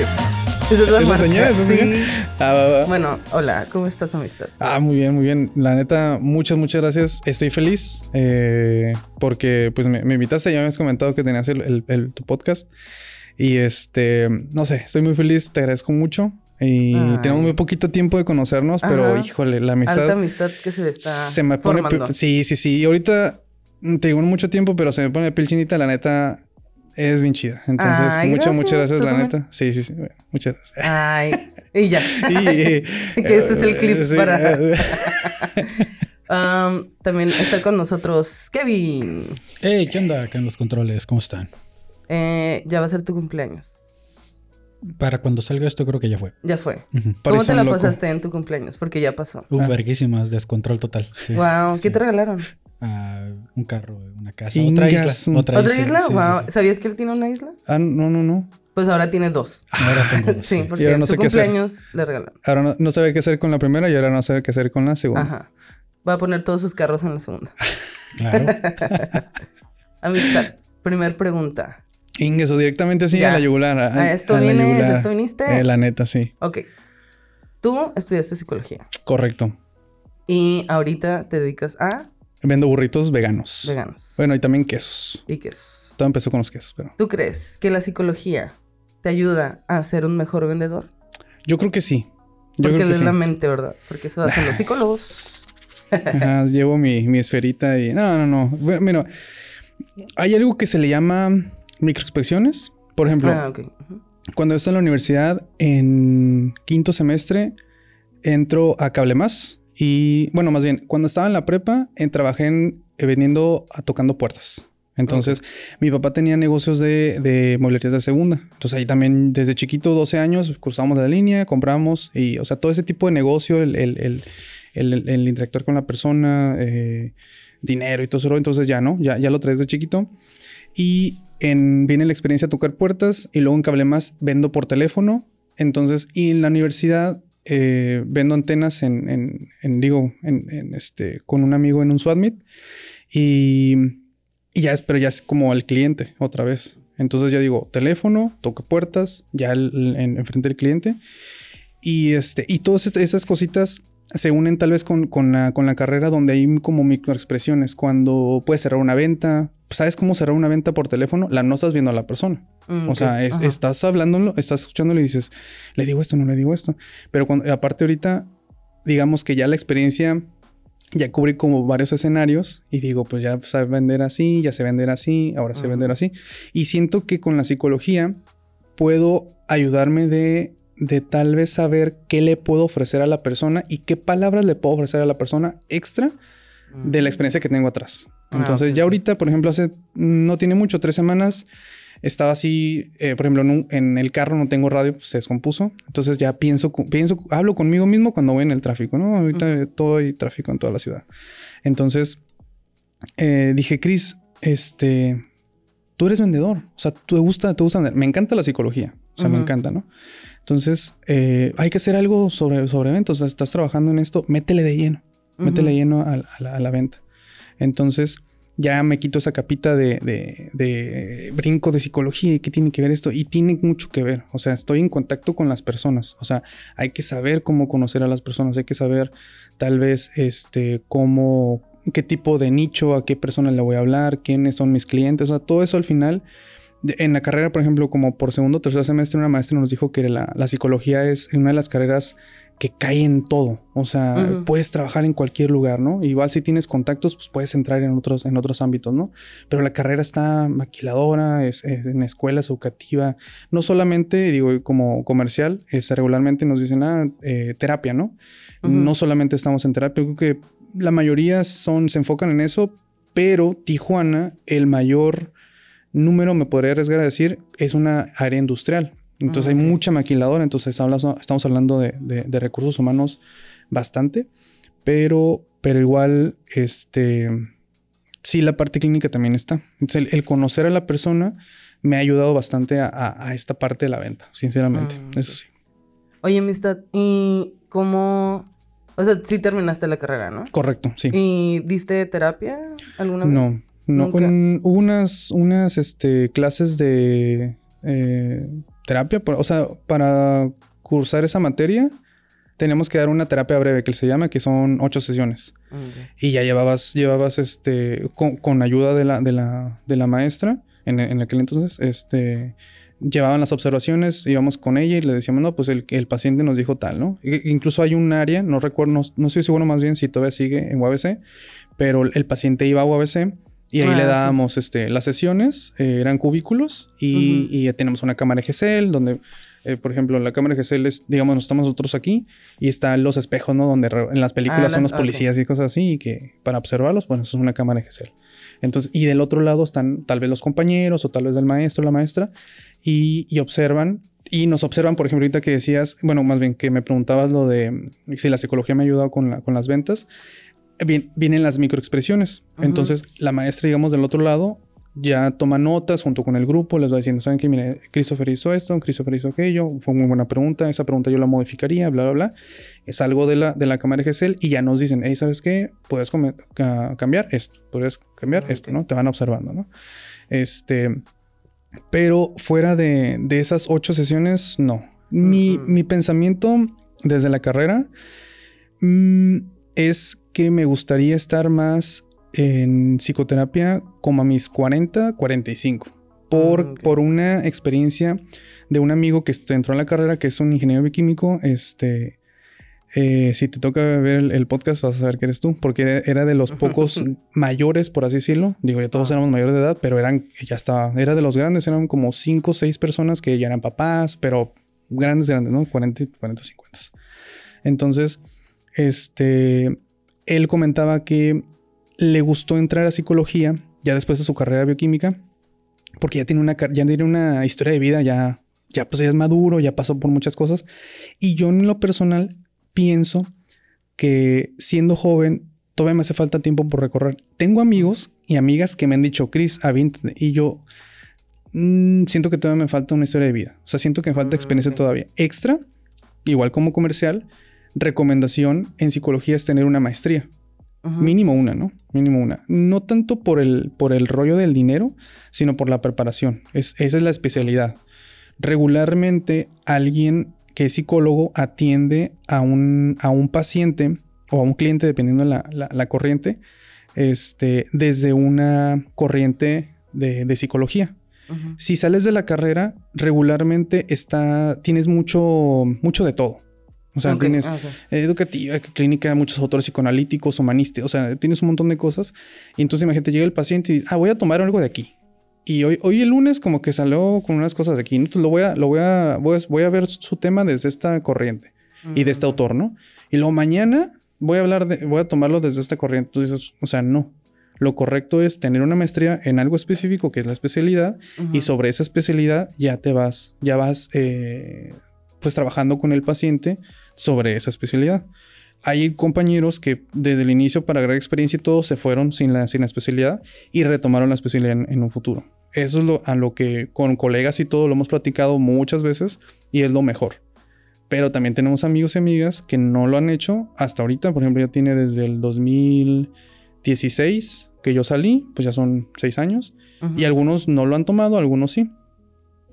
Esa es la ¿Es la marca. ¿Es Sí. Ah, va, va. Bueno, hola, ¿cómo estás, amistad? Ah, muy bien, muy bien. La neta, muchas, muchas gracias. Estoy feliz eh, porque pues me, me invitaste, ya me habías comentado que tenías el, el- el- tu podcast. Y este, no sé, estoy muy feliz, te agradezco mucho. Y Ay. tenemos muy poquito tiempo de conocernos, pero Ajá. híjole, la amistad Alta amistad que se está se me pone... Sí, sí, sí. Y ahorita te digo mucho tiempo, pero se me pone piel chinita, la neta. Es bien chida. Entonces, Ay, muchas, muchas gracias, la neta. Sí, sí, sí. bueno, muchas gracias. Ay, y ya. Y, eh, Que este es el clip sí, para- eh, Um, también está con nosotros Kevin. Hey, ¿qué onda acá en los controles? ¿Cómo están? Eh, ya va a ser tu cumpleaños. Para cuando salga esto creo que ya fue. Ya fue. ¿Cómo te la loco. pasaste en tu cumpleaños? Porque ya pasó. Uf, Ah. verguísimas, descontrol total. Sí. Wow, ¿qué Sí. te regalaron? Ah, un carro, una casa, Ingas, otra isla. un- Otra, ¿Otra isla? sí, wow. sí. ¿Sabías que él tiene una isla? Ah, no, no, no. Pues ahora tiene dos. Ahora tengo dos. Sí, porque en no su sé qué hacer. cumpleaños le regalaron. Ahora no, no sabía qué hacer con la primera y ahora no sabe qué hacer con la segunda. Ajá. Voy a poner todos sus carros en la segunda. Claro. Amistad. Primer pregunta. Ingues, o directamente así Ya. a la yugular. A, ¿A esto a vienes? yugular. ¿A esto viniste? Eh, la neta, sí. Ok. Tú estudiaste psicología Correcto. y ahorita te dedicas a Vendo burritos veganos. veganos. Bueno, y también quesos. ¿Y qué es? Todo empezó con los quesos, pero... ¿Tú crees que la psicología te ayuda a ser un mejor vendedor? Yo creo que sí. Yo Porque creo que sí. la mente, ¿verdad? Porque eso hacen los psicólogos. Ajá, llevo mi, mi esferita y... No, no, no. Bueno, mira, hay algo que se le llama microexpresiones. Por ejemplo, Ah, ok. Ujú. cuando yo estaba en la universidad, en quinto semestre, entro a Cable Más. Y, bueno, más bien, cuando estaba en la prepa, en- trabajé en, eh, vendiendo, a tocando puertas. Entonces, mi papá tenía negocios de, de mueblerías de segunda. Entonces, ahí también, desde chiquito, 12 años, cruzamos la línea, compramos. Y, o sea, todo ese tipo de negocio, el, el, el, el- el interactuar con la persona, eh, dinero y todo eso. Entonces, ya, ¿no? Ya, ya lo traes de chiquito. Y en, viene la experiencia de tocar puertas y luego en Cable Más vendo por teléfono. Entonces, y en la universidad eh, vendo antenas en, en, en, digo, en, en este, con un amigo en un SWAT y, y ya es, pero ya es como el cliente otra vez. Entonces ya digo, teléfono, toca puertas, ya enfrente del cliente. Y este, y todas est- esas cositas se unen tal vez con, con la, con la carrera donde hay como microexpresiones. Cuando puedes cerrar una venta, ¿sabes cómo cerrar una venta por teléfono? La no estás viendo a la persona. Mm, O sea, es- estás hablándolo, estás escuchándolo y dices, le digo esto, no le digo esto. Pero cuando, aparte ahorita, digamos que ya la experiencia, ya cubrí como varios escenarios y digo, pues ya sé vender así, ya sé vender así, ahora sé Ujú. vender así. Y siento que con la psicología puedo ayudarme de, de tal vez saber qué le puedo ofrecer a la persona y qué palabras le puedo ofrecer a la persona extra de la experiencia que tengo atrás. Ah, Entonces, ya ahorita, por ejemplo, hace no tiene mucho, tres semanas, estaba así, eh, por ejemplo, en, un- en el carro no tengo radio, pues se descompuso. Entonces ya pienso, pienso, hablo conmigo mismo cuando voy en el tráfico, ¿no? Ahorita todo hay tráfico en toda la ciudad. Entonces, eh, dije, Chris, este, tú eres vendedor, o sea, te gusta, te gusta vender. Me encanta la psicología, o sea, me encanta, ¿no? Entonces, eh, hay que hacer algo sobre, sobre ventas, o sea, estás trabajando en esto, métele de lleno métele Ujú. lleno a, a la, a la venta. Entonces, ya me quito esa capita de, de- de brinco de psicología y qué tiene que ver esto. Y tiene mucho que ver. O sea, estoy en contacto con las personas. O sea, hay que saber cómo conocer a las personas. Hay que saber tal vez este cómo, qué tipo de nicho, a qué personas le voy a hablar, quiénes son mis clientes. O sea, todo eso al final. En la carrera, por ejemplo, como por segundo o tercer semestre, una maestra nos dijo que la, la psicología es una de las carreras que cae en todo. O sea, puedes trabajar en cualquier lugar, ¿no? Igual si tienes contactos, pues puedes entrar en otros, en otros ámbitos, ¿no? Pero la carrera está maquiladora, es, es en escuelas educativa, no solamente, digo, como comercial, es, regularmente nos dicen, ah, eh, terapia, ¿no? No solamente estamos en terapia, creo que la mayoría son, se enfocan en eso, pero Tijuana, el mayor número, me podría arriesgar a decir, es una área industrial. Entonces Ah, hay mucha maquiladora, entonces estamos hablando de, de- de recursos humanos bastante, pero, pero igual, este, sí, la parte clínica también está. Entonces, el, el conocer a la persona me ha ayudado bastante a, a- a esta parte de la venta, sinceramente, Mm, eso sí. Oye, amistad, ¿y cómo...? O sea, sí terminaste la carrera, ¿no? Correcto, sí. ¿Y diste terapia alguna vez? No, no. Nunca. hubo unas, unas este, clases de. eh, terapia. por- O sea, para cursar esa materia, teníamos que dar una terapia breve que se llama, que son ocho sesiones. Ok. Y ya llevabas, llevabas este, con, con ayuda de la, de la, de la maestra, en, en aquel entonces, este, llevaban las observaciones, íbamos con ella y le decíamos, no, pues el, el paciente nos dijo tal, ¿no? Incluso hay un área, no recuerdo, no, no estoy seguro más bien si todavía sigue en UABC, pero el paciente iba a UABC y ahí Ah, le sí. dábamos este, las sesiones, eh, eran cúbículos y, Ujú. y ya tenemos una cámara GCL donde, eh, por ejemplo, la cámara GCL es, digamos, estamos nosotros aquí y están los espejos, ¿no? Donde en las películas Ah, son las- los policías y cosas así y que para observarlos, bueno, eso es una cámara GCL. Entonces, y del otro lado están tal vez los compañeros o tal vez el maestro o la maestra y, y observan. Y nos observan, por ejemplo, ahorita que decías, bueno, más bien que me preguntabas lo de si la psicología me ha ayudado con, la- con las ventas, bien- vienen las microexpresiones. Ujú. Entonces, la maestra, digamos, del otro lado, ya toma notas junto con el grupo, les va diciendo, ¿saben qué? Mire, Christopher hizo esto, Christopher hizo aquello, fue muy buena pregunta, esa pregunta yo la modificaría, bla, bla, bla. Es algo de la, de la cámara GESEL y ya nos dicen, hey, ¿sabes qué? Puedes ca- cambiar esto, puedes cambiar Ok. esto, ¿no? Te van observando, ¿no? Este, pero fuera de, de esas ocho sesiones, no. Mi, Ujú. mi pensamiento desde la carrera mm, es que me gustaría estar más en psicoterapia como a mis 40, 45. Por, ok. por una experiencia de un amigo que entró en la carrera, que es un ingeniero bioquímico. Este, eh, si te toca ver el, el podcast, vas a saber que eres tú, porque era- era de los pocos mayores, por así decirlo. Digo, ya todos Ah. éramos mayores de edad, pero eran, ya estaba, era de los grandes, eran como 5 o 6 personas que ya eran papás, pero grandes, grandes, ¿no? 40, 40, 50. Entonces, este, él comentaba que le gustó entrar a psicología ya después de su carrera de bioquímica, porque ya tiene una, ya tiene una historia de vida, ya, ya, pues ya es maduro, ya pasó por muchas cosas. Y yo en lo personal pienso que siendo joven todavía me hace falta tiempo por recorrer. Tengo amigos y amigas que me han dicho, Chris, avíntate. Y yo mm, siento que todavía me falta una historia de vida. O sea, siento que me falta Mm, experiencia todavía. Extra, igual como comercial, recomendación en psicología es tener una maestría. Mínimo una, ¿no? Mínimo una. No tanto por el, por el rollo del dinero, sino por la preparación. Es, esa es la especialidad. Regularmente alguien que es psicólogo atiende a un, a un paciente o a un cliente, dependiendo la, la, la corriente, este, desde una corriente de, de psicología. Si sales de la carrera, regularmente está, tienes mucho, mucho de todo. O sea, Ok, tienes ah, ok. educativa, clínica, muchos autores psicoanalíticos, humanistas, o sea, tienes un montón de cosas. Y entonces imagínate, llega el paciente y dice, ah, voy a tomar algo de aquí. Y hoy, hoy el lunes como que salió con unas cosas de aquí. Entonces lo voy a, lo voy a, voy a, voy a ver su tema desde esta corriente y de este Ujú. autor, ¿no? Y luego mañana voy a hablar de, voy a tomarlo desde esta corriente. Tú dices, o sea, no. Lo correcto es tener una maestría en algo específico, que es la especialidad, y Ujú. sobre esa especialidad ya te vas, ya vas, eh, pues trabajando con el paciente sobre esa especialidad. Hay compañeros que desde el inicio para agregar experiencia y todo se fueron sin la, sin la especialidad y retomaron la especialidad en, en un futuro. Eso es lo, a lo que con colegas y todo lo hemos platicado muchas veces y es lo mejor. Pero también tenemos amigos y amigas que no lo han hecho hasta ahorita. Por ejemplo, ya tiene desde el 2016 que yo salí, pues ya son seis años. Ujú. Y algunos no lo han tomado, algunos sí.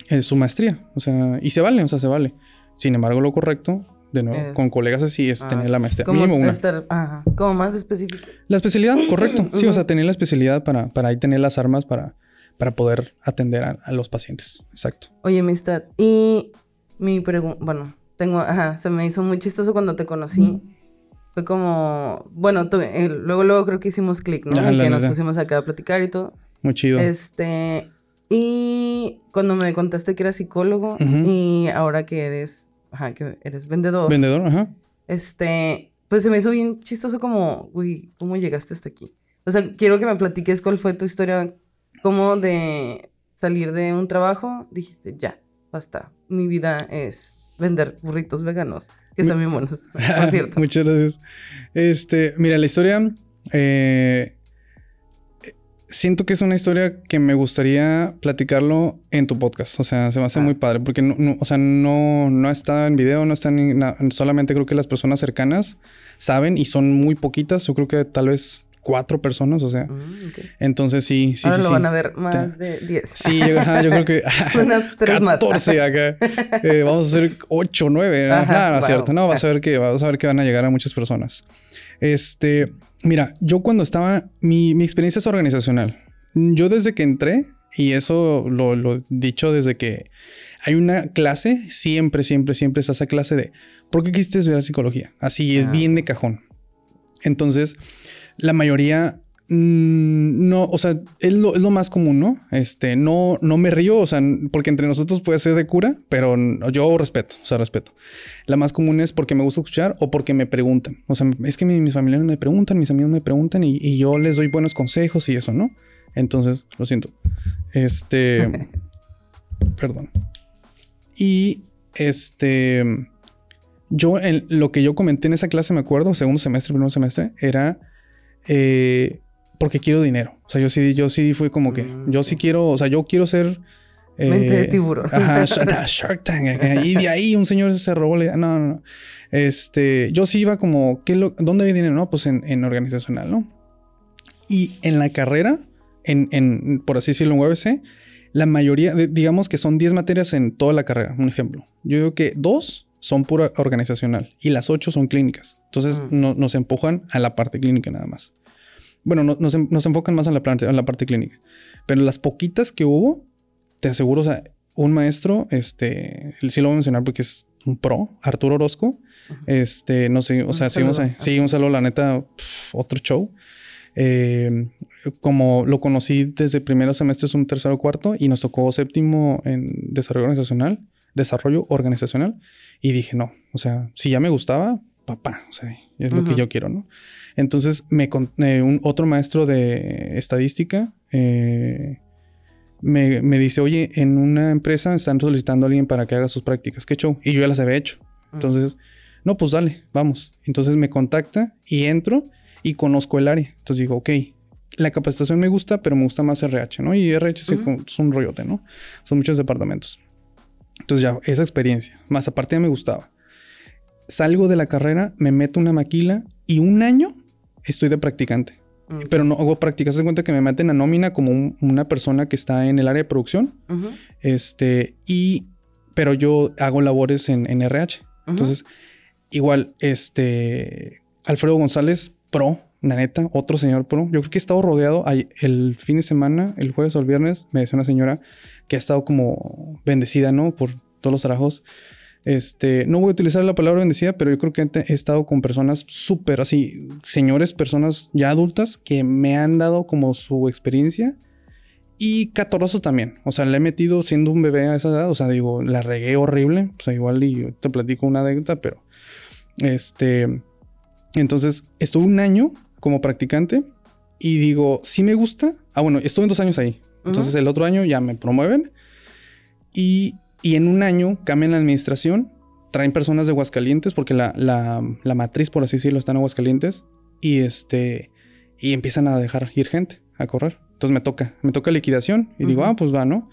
Es su maestría. O sea, y se vale, o sea, se vale. Sin embargo, lo correcto, de nuevo, Es- con colegas así, es Ah, tener la maestría. Como Mínimo una. estar, ajá, como más específico. La especialidad, correcto. Sí, o sea, tener la especialidad para, para ahí tener las armas para, para poder atender a, a los pacientes. Exacto. Oye, amistad, y mi pregunta, bueno, tengo, ajá, se me hizo muy chistoso cuando te conocí. Fue como, bueno, eh, luego, luego creo que hicimos clic, ¿no? Y que nos pusimos acá a platicar y todo. Muy chido. Este, y cuando me contaste que eras psicólogo y ahora que eres, ajá, que eres vendedor, Vendedor, ajá. este, pues se me hizo bien chistoso como, uy, ¿cómo llegaste hasta aquí? O sea, quiero que me platiques cuál fue tu historia, como de salir de un trabajo, dijiste, ya, basta, mi vida es vender burritos veganos, que están bien buenos, por cierto. Muchas gracias. Este, mira, la historia. eh, siento que es una historia que me gustaría platicarlo en tu podcast. O sea, se me hace Ah. muy padre. Porque no, no- o sea, no, no está en video, no está en na- solamente creo que las personas cercanas saben y son muy poquitas. Yo creo que tal vez cuatro personas, o sea. Mm, ok. Entonces sí, sí, Ahora sí. lo sí. van a ver más de 10. Sí, yo, ajá, yo creo que. Unas tres más. 14 acá. Eh, vamos a hacer 8, 9. Ajá, Nada, no es cierto. No, vas a ver que vas a ver que van a llegar a muchas personas. Este, mira, yo cuando estaba, mi, mi experiencia es organizacional. Yo desde que entré, y eso lo, he dicho desde que hay una clase, siempre, siempre, siempre está esa clase de ¿por qué quisiste estudiar psicología? Así es Ah. bien de cajón. Entonces, la mayoría no, o sea, es lo, es lo más común, ¿no? Este, no, no me río, o sea, porque entre nosotros puede ser de cura, pero yo respeto, o sea, respeto. La más común es porque me gusta escuchar o porque me preguntan. O sea, es que mi- mis familiares me preguntan, mis amigos me preguntan y, y yo les doy buenos consejos y eso, ¿no? Entonces, lo siento. Este, perdón. Y este, yo, en, lo que yo comenté en esa clase, me acuerdo, segundo semestre, primer semestre, era eh, porque quiero dinero. O sea, yo sí, yo sí fui como que, Mm, yo sí quiero, o sea, yo quiero ser... eh, Mente de tiburón. Ajá, Shark, Tank. Y de ahí un señor se robó la. No, no, no. Este, yo sí iba como, ¿qué lo- ¿dónde hay dinero? No, pues en, en organizacional, ¿no? Y en la carrera, en, en, por así decirlo, en UABC, la mayoría, digamos que son 10 materias en toda la carrera, un ejemplo. Yo digo que dos son pura organizacional y las ocho son clínicas. Entonces Mm. no- nos empujan a la parte clínica nada más. Bueno, no- nos, nos enfocan más a la, parte, a la parte clínica. Pero las poquitas que hubo, te aseguro, o sea, un maestro, este, sí lo voy a mencionar porque es un pro, Arturo Orozco. Este, no sé, o Un sea, sí, vamos a- saludo. sí, un saludo, la neta, pf, otro show. Eh, como lo conocí desde primero semestre, es un tercero cuarto, y nos tocó séptimo en desarrollo organizacional, desarrollo organizacional, y dije, no, o sea, si ya me gustaba, papá, o sea, es lo que yo quiero, ¿no? Entonces, me eh, un otro maestro de estadística eh, me, me dice, oye, en una empresa están solicitando a alguien para que haga sus prácticas, ¿qué show? Y yo ya las había hecho. Entonces, no, pues dale, vamos. Entonces me contacta y entro y conozco el área. Entonces digo, ok, la capacitación me gusta, pero me gusta más RH, ¿no? Y RH es un rollote, ¿no? Son muchos departamentos. Entonces ya, esa experiencia. Más aparte ya me gustaba. Salgo de la carrera, me meto una maquila y un año estoy de practicante. Mm. Pero no hago prácticas. Se cuenta que me meten a nómina como un- una persona que está en el área de producción. Este, y, pero yo hago labores en, en RH. Entonces, igual, este, Alfredo González, pro, la neta, otro señor pro. Yo creo que he estado rodeado el fin de semana, el jueves o el viernes, me decía una señora que ha estado como bendecida, ¿no? Por todos los trabajos. Este, no voy a utilizar la palabra bendecida, pero yo creo que he he estado con personas súper así, señores, personas ya adultas que me han dado como su experiencia y catorroso también. O sea, le he metido siendo un bebé a esa edad. O sea, digo, la regué horrible. O sea, igual y te platico una anécdota, pero este. Entonces, estuve un año como practicante y digo, sí me gusta. Ah, bueno, estuve en dos años ahí. Entonces, el otro año ya me promueven y, y en un año cambian la administración. Traen personas de Aguascalientes porque la, la, la matriz, por así decirlo, está en Aguascalientes y este. Y empiezan a dejar ir gente a correr. Entonces me toca, me toca liquidación y digo, Ujú. ah, pues va, ¿no?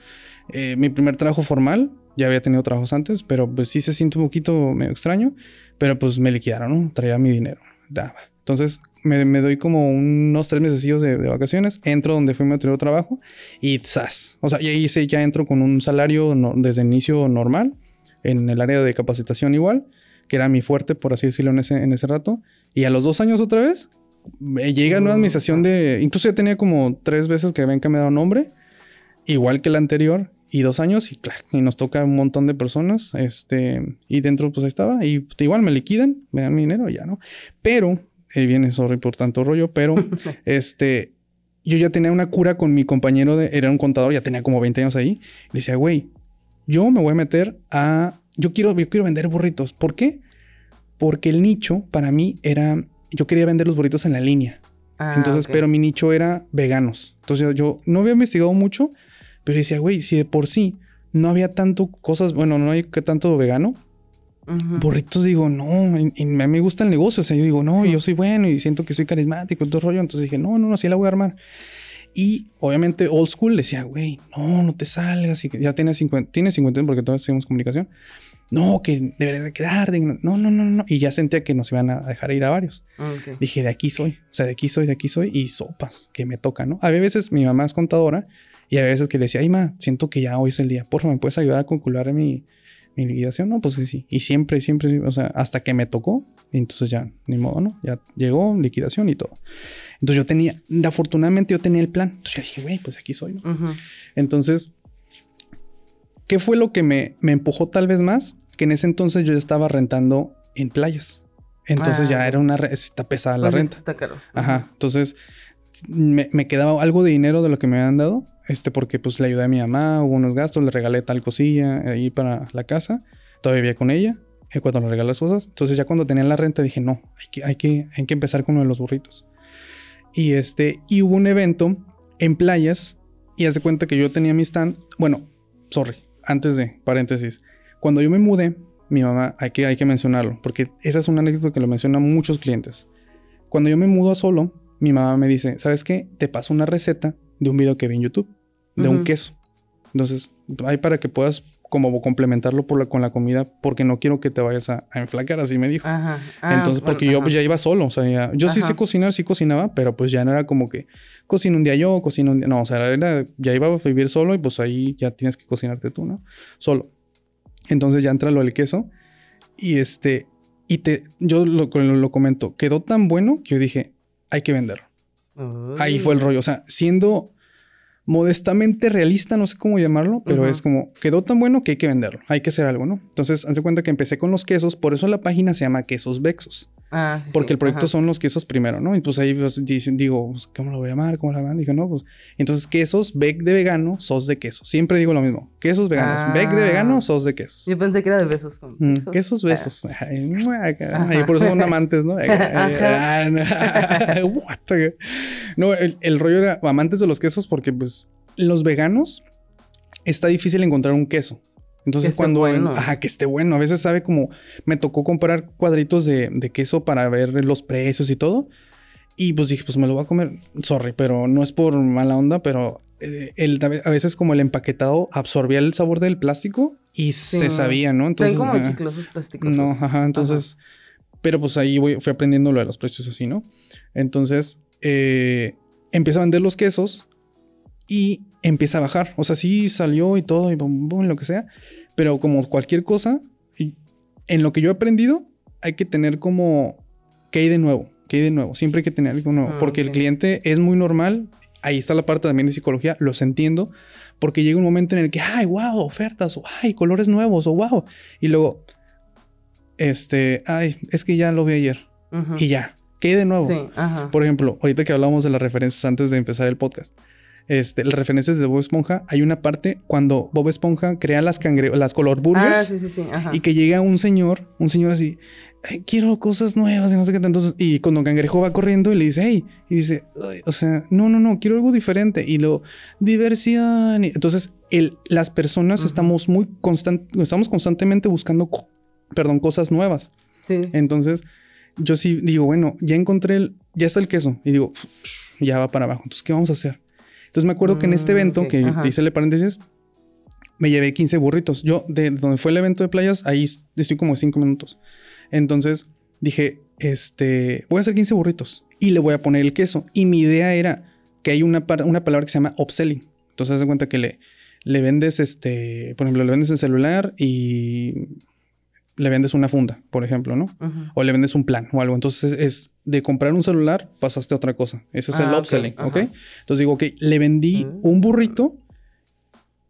Eh, mi primer trabajo formal, ya había tenido trabajos antes, pero pues sí se siente un poquito medio extraño, pero pues me liquidaron, ¿no? Traía mi dinero. Entonces me, me doy como unos tres meses de, de vacaciones, entro donde fue mi anterior trabajo y ¡zas! O sea, y ahí sí ya entro con un salario no- desde el inicio normal, en el área de capacitación igual, que era mi fuerte, por así decirlo, en ese, en ese rato. Y a los dos años otra vez, llega Mm, administración de... Incluso ya tenía como tres veces que habían cambiado nombre, igual que la anterior, y dos años, y claro, y nos toca un montón de personas, este, y dentro pues ahí estaba, y pues, igual me liquidan, me dan mi dinero y ya, ¿no? Pero, ahí viene, sorry por tanto rollo, pero, este, yo ya tenía una cura con mi compañero, de, era un contador, ya tenía como 20 años ahí, le decía, güey, yo me voy a meter a, yo quiero, yo quiero vender burritos, ¿por qué? Porque el nicho para mí era, yo quería vender los burritos en la línea. Ah, Entonces, pero mi nicho era veganos. Entonces yo, yo no había investigado mucho, pero decía, güey, si de por sí no había tanto cosas, bueno, no hay que tanto vegano, Ujú. burritos digo, no, y, y me gusta el negocio, o sea, yo digo, no, Sí. yo soy bueno y siento que soy carismático y todo rollo, entonces dije, no, no, no, así la voy a armar. Y obviamente old school decía, güey, no, no te salgas, y ya tienes 50, tienes 50 porque todavía seguimos comunicación. no, que debería de quedar, de- no, no, no, no. Y ya sentía que nos iban a dejar ir a varios. Ok. Dije, de aquí soy, o sea, de aquí soy, de aquí soy, y sopas, que me toca, ¿no? Había veces, mi mamá es contadora, y había veces que le decía, ay, ma, siento que ya hoy es el día, por favor, ¿me puedes ayudar a calcular mi, mi liquidación? No, pues sí, sí. Y siempre, siempre, o sea, hasta que me tocó, y entonces ya, ni modo, ¿no? Ya llegó liquidación y todo. Entonces yo tenía, afortunadamente yo tenía el plan. Entonces yo dije, güey, pues aquí soy, ¿no? Ujú. Entonces, ¿qué fue lo que me, me empujó tal vez más? Que en ese entonces yo ya estaba rentando en playas. Entonces Ah, ya era una... Está pesada la Pues renta. Está caro. Ajá. Entonces, me, quedaba algo de dinero de lo que me habían dado. Este, porque pues le ayudé a mi mamá, hubo unos gastos, le regalé tal cosilla ahí para la casa. Todavía vivía con ella. eh, cuando le regalé las cosas. Entonces ya cuando tenía la renta dije, no, hay que, hay que, hay que empezar con uno de los burritos. Y este, hubo un evento en playas. Y haz cuenta que yo tenía mi stand. Bueno, sorry, antes de paréntesis. Cuando yo me mudé, mi mamá, hay que, hay que mencionarlo, porque esa es una anécdota que lo mencionan muchos clientes. Cuando yo me mudo a solo, mi mamá me dice, ¿sabes qué? Te paso una receta de un video que vi en YouTube, de un queso. Entonces, hay para que puedas como complementarlo por la- con la comida, porque no quiero que te vayas a, a enflacar, así me dijo. Ajá. Ah, Entonces, bueno, porque yo pues, ya iba solo, o sea, ya- yo sí sé cocinar, sí cocinaba, pero pues ya no era como que cocino un día yo, cocino un día, no, o sea, era- ya iba a vivir solo y pues ahí ya tienes que cocinarte tú, ¿no? Solo. Entonces ya entra lo del queso y este, y te, yo lo, lo, lo comento, quedó tan bueno que yo dije, hay que venderlo. Ahí fue el Uy. rollo, o sea, siendo modestamente realista, no sé cómo llamarlo, pero es como, quedó tan bueno que hay que venderlo, hay que hacer algo, ¿no? Entonces, haz de cuenta que empecé con los quesos, por eso la página se llama Quesos Vexos. Ah, sí, Porque sí, el proyecto ajá. son los quesos primero, ¿no? Y pues ahí pues, digo, pues, ¿cómo lo voy a llamar? ¿Cómo lo voy a llamar? Dije, no, pues. Entonces, quesos, bec de vegano, sos de queso. Siempre digo lo mismo. Quesos veganos, bec de Ah. vegano, sos de quesos. Yo pensé que era de besos con Mm, besos. quesos Ah, besos. Ay. Y por eso son amantes, ¿no? Ajá. No, el, el rollo era amantes de los quesos porque, pues, los veganos está difícil encontrar un queso. Entonces, esté cuando. bueno. Ajá, que esté bueno. A veces sabe como. Me tocó comprar cuadritos de, de queso para ver los precios y todo. Y pues dije, pues me lo voy a comer. Sorry, pero no es por mala onda, pero eh, el, a veces como el empaquetado absorbía el sabor del plástico y Sí. se sabía, ¿no? Son como ajá. chiclosos plásticos. No, ajá, entonces, pero pues ahí voy- fui aprendiendo lo de los precios así, ¿no? Entonces, eh, empiezo a vender los quesos y empieza a bajar. O sea, sí salió y todo y bum, bum, lo que sea, pero como cualquier cosa, en lo que yo he aprendido, hay que tener como, ¿qué hay de nuevo? ¿Qué hay de nuevo? Siempre hay que tener algo nuevo, Ah, porque el cliente es muy normal. Ahí está la parte también de psicología, los entiendo, porque llega un momento en el que, ay, wow, ofertas, o ay, colores nuevos, o wow. Y luego, este, ay, es que ya lo vi ayer. Y ya, ¿qué hay de nuevo? Sí, ajá. Por ejemplo, ahorita que hablamos de las referencias antes de empezar el podcast. Este, las referencias de Bob Esponja, hay una parte cuando Bob Esponja crea las cangre las color burgers Ah, sí, sí, sí. Y que llega un señor, un señor así, "Ay, quiero cosas nuevas y no sé qué tanto. Y cuando Cangrejo va corriendo y le dice, hey, y dice, "Ay, o sea, no, no, no, quiero algo diferente. Y lo, diversión. Y- entonces, el, las personas estamos muy constant, estamos constantemente buscando, co- perdón, cosas nuevas. Sí. Entonces, yo sí digo, bueno, ya encontré el, ya está el queso. Y digo, ya va para abajo. Entonces, ¿qué vamos a hacer? Entonces, me acuerdo que en este Mm, evento, que ajá. hice el paréntesis, me llevé 15 burritos. Yo, de donde fue el evento de playas, ahí estoy como 5 minutos. Entonces, dije, este, voy a hacer 15 burritos y le voy a poner el queso. Y mi idea era que hay una, par- una palabra que se llama upselling. Entonces, haz de cuenta que le, le vendes, este, por ejemplo, le vendes el celular y le vendes una funda, por ejemplo, ¿no? O le vendes un plan o algo. Entonces es de comprar un celular, pasaste a otra cosa. Ese es el Ah, ok, upselling, ¿ok? ajá. Entonces digo, ok, le vendí Mm. un burrito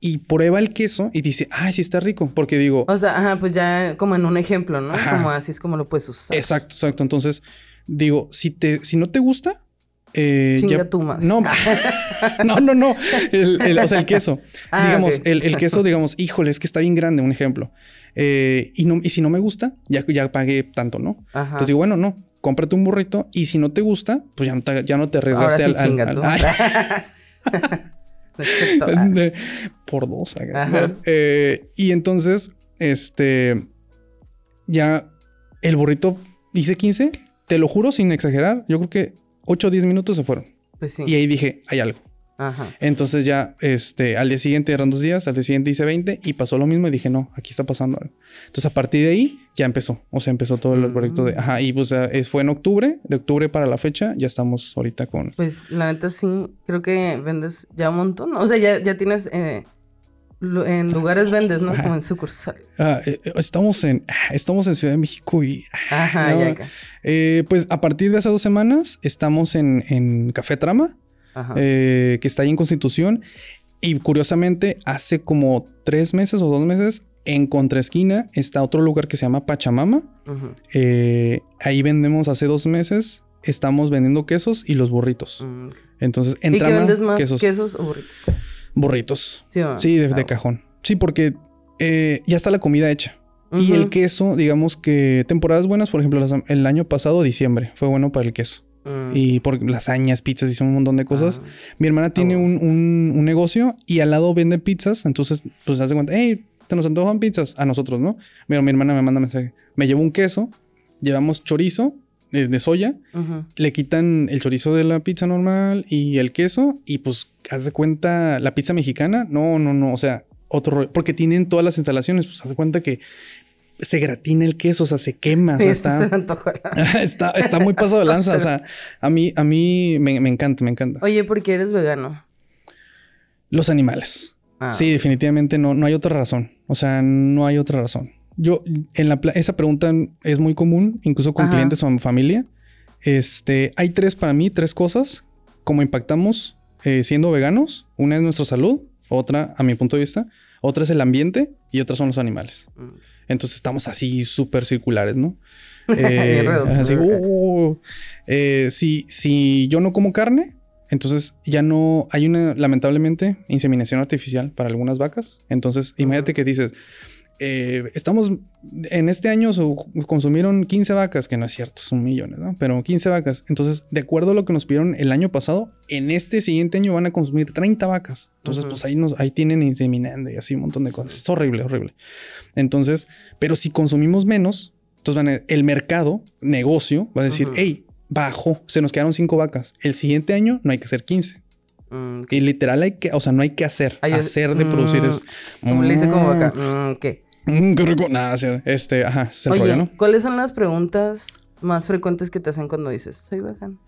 y prueba el queso y dice, ay, sí está rico. Porque digo, O sea, ajá, pues ya como en un ejemplo, ¿no? Ajá. Como así es como lo puedes usar. exacto, exacto. Entonces digo, si, te, si no te gusta, eh, Chinga ya- tu madre. No, no, no, no. El, el- o sea, el queso. Ah, digamos, ok. el, el queso, digamos, híjole, es que está bien grande, un ejemplo. Eh, y, no, y si no me gusta, ya, ya pagué tanto, ¿no? Ajá. Entonces digo, bueno, no, cómprate un burrito y si no te gusta, pues ya no te, ya no te Ahora arriesgaste sí al, chinga tú. De- por dos. Eh, y entonces, este, ya el burrito hice 15, te lo juro sin exagerar, yo creo que 8 o 10 minutos se fueron. Pues sí. Y ahí dije, hay algo. Ajá. Entonces ya, este, al día siguiente eran dos días, al día siguiente hice 20 y pasó lo mismo y dije, no, aquí está pasando algo. Entonces a partir de ahí ya empezó, o sea, empezó todo el Mm. proyecto de, ajá, y pues es- fue en octubre, de octubre para la fecha, ya estamos ahorita con... Pues la neta sí, creo que vendes ya un montón. O sea, ya, ya tienes eh, en lugares vendes, ¿no? Como en sucursales. Ah, eh, eh, estamos en, estamos en Ciudad de México y Ajá, No. ya acá. eh, pues a partir de hace dos semanas estamos en, en Café Trama. Eh, que está ahí en Constitución. Y curiosamente, hace como tres meses o dos meses, en contraesquina está otro lugar que se llama Pachamama. Eh, ahí vendemos hace dos meses, estamos vendiendo quesos y los burritos. Mm. Entonces, en ¿Y qué vendes más? quesos, ¿Quesos o burritos? burritos. Sí, de, de Ah, cajón. Sí, porque eh, ya está la comida hecha. Y el queso, digamos que temporadas buenas, por ejemplo, las- el año pasado, diciembre, fue bueno para el queso. Mm. Y por lasañas, pizzas, hizo un montón de cosas. Ah. Mi hermana tiene bueno. un, un- un negocio y al lado vende pizzas. Entonces, pues, haz de cuenta, hey, te nos antojan pizzas a nosotros, ¿no? Pero mi hermana me manda mensaje. Me llevó un queso, llevamos chorizo eh, de soya, le quitan el chorizo de la pizza normal y el queso y pues, haz de cuenta, la pizza mexicana, no, no, no, o sea, otro rollo. Porque tienen todas las instalaciones, pues, haz de cuenta que se gratina el queso, o sea, se quema, o sea, está... está, está muy pasado de lanza. O se- sea, a mí, a mí me, me encanta, me encanta. Oye, ¿por qué eres vegano? Los animales. Ah, Sí, definitivamente no, no hay otra razón. O sea, no hay otra razón. Yo, en la esa pregunta es muy común, incluso con Ajá. clientes o en familia. Este, hay tres para mí, tres cosas. Como impactamos eh, siendo veganos. Una es nuestra salud, otra, a mi punto de vista, otra es el ambiente y otra son los animales. Mm. Entonces estamos así súper circulares, ¿no? Eh, así, uh, eh, si, si yo no como carne, entonces ya no hay una, lamentablemente, inseminación artificial para algunas vacas. Entonces, imagínate que dices, eh, estamos en este año su- consumieron 15 vacas, que no es cierto, son millones, ¿no? Pero 15 vacas. Entonces, de acuerdo a lo que nos pidieron el año pasado, en este siguiente año van a consumir 30 vacas. Entonces, pues ahí, nos, ahí tienen inseminando y así un montón de cosas. Es horrible, horrible. Entonces, pero si consumimos menos, entonces van a- el mercado, negocio, va a decir, hey, bajó, se nos quedaron 5 vacas. El siguiente año no hay que hacer 15. Mm, Y literal hay que, o sea, no hay que hacer. Ay, hacer de producir mm, es... Como le dice como acá. mm, ¿Qué? mm, qué rico. Nada, este, ajá, es el Oye, rollo, ¿no? ¿cuáles son las preguntas más frecuentes que te hacen cuando dices, soy vegano?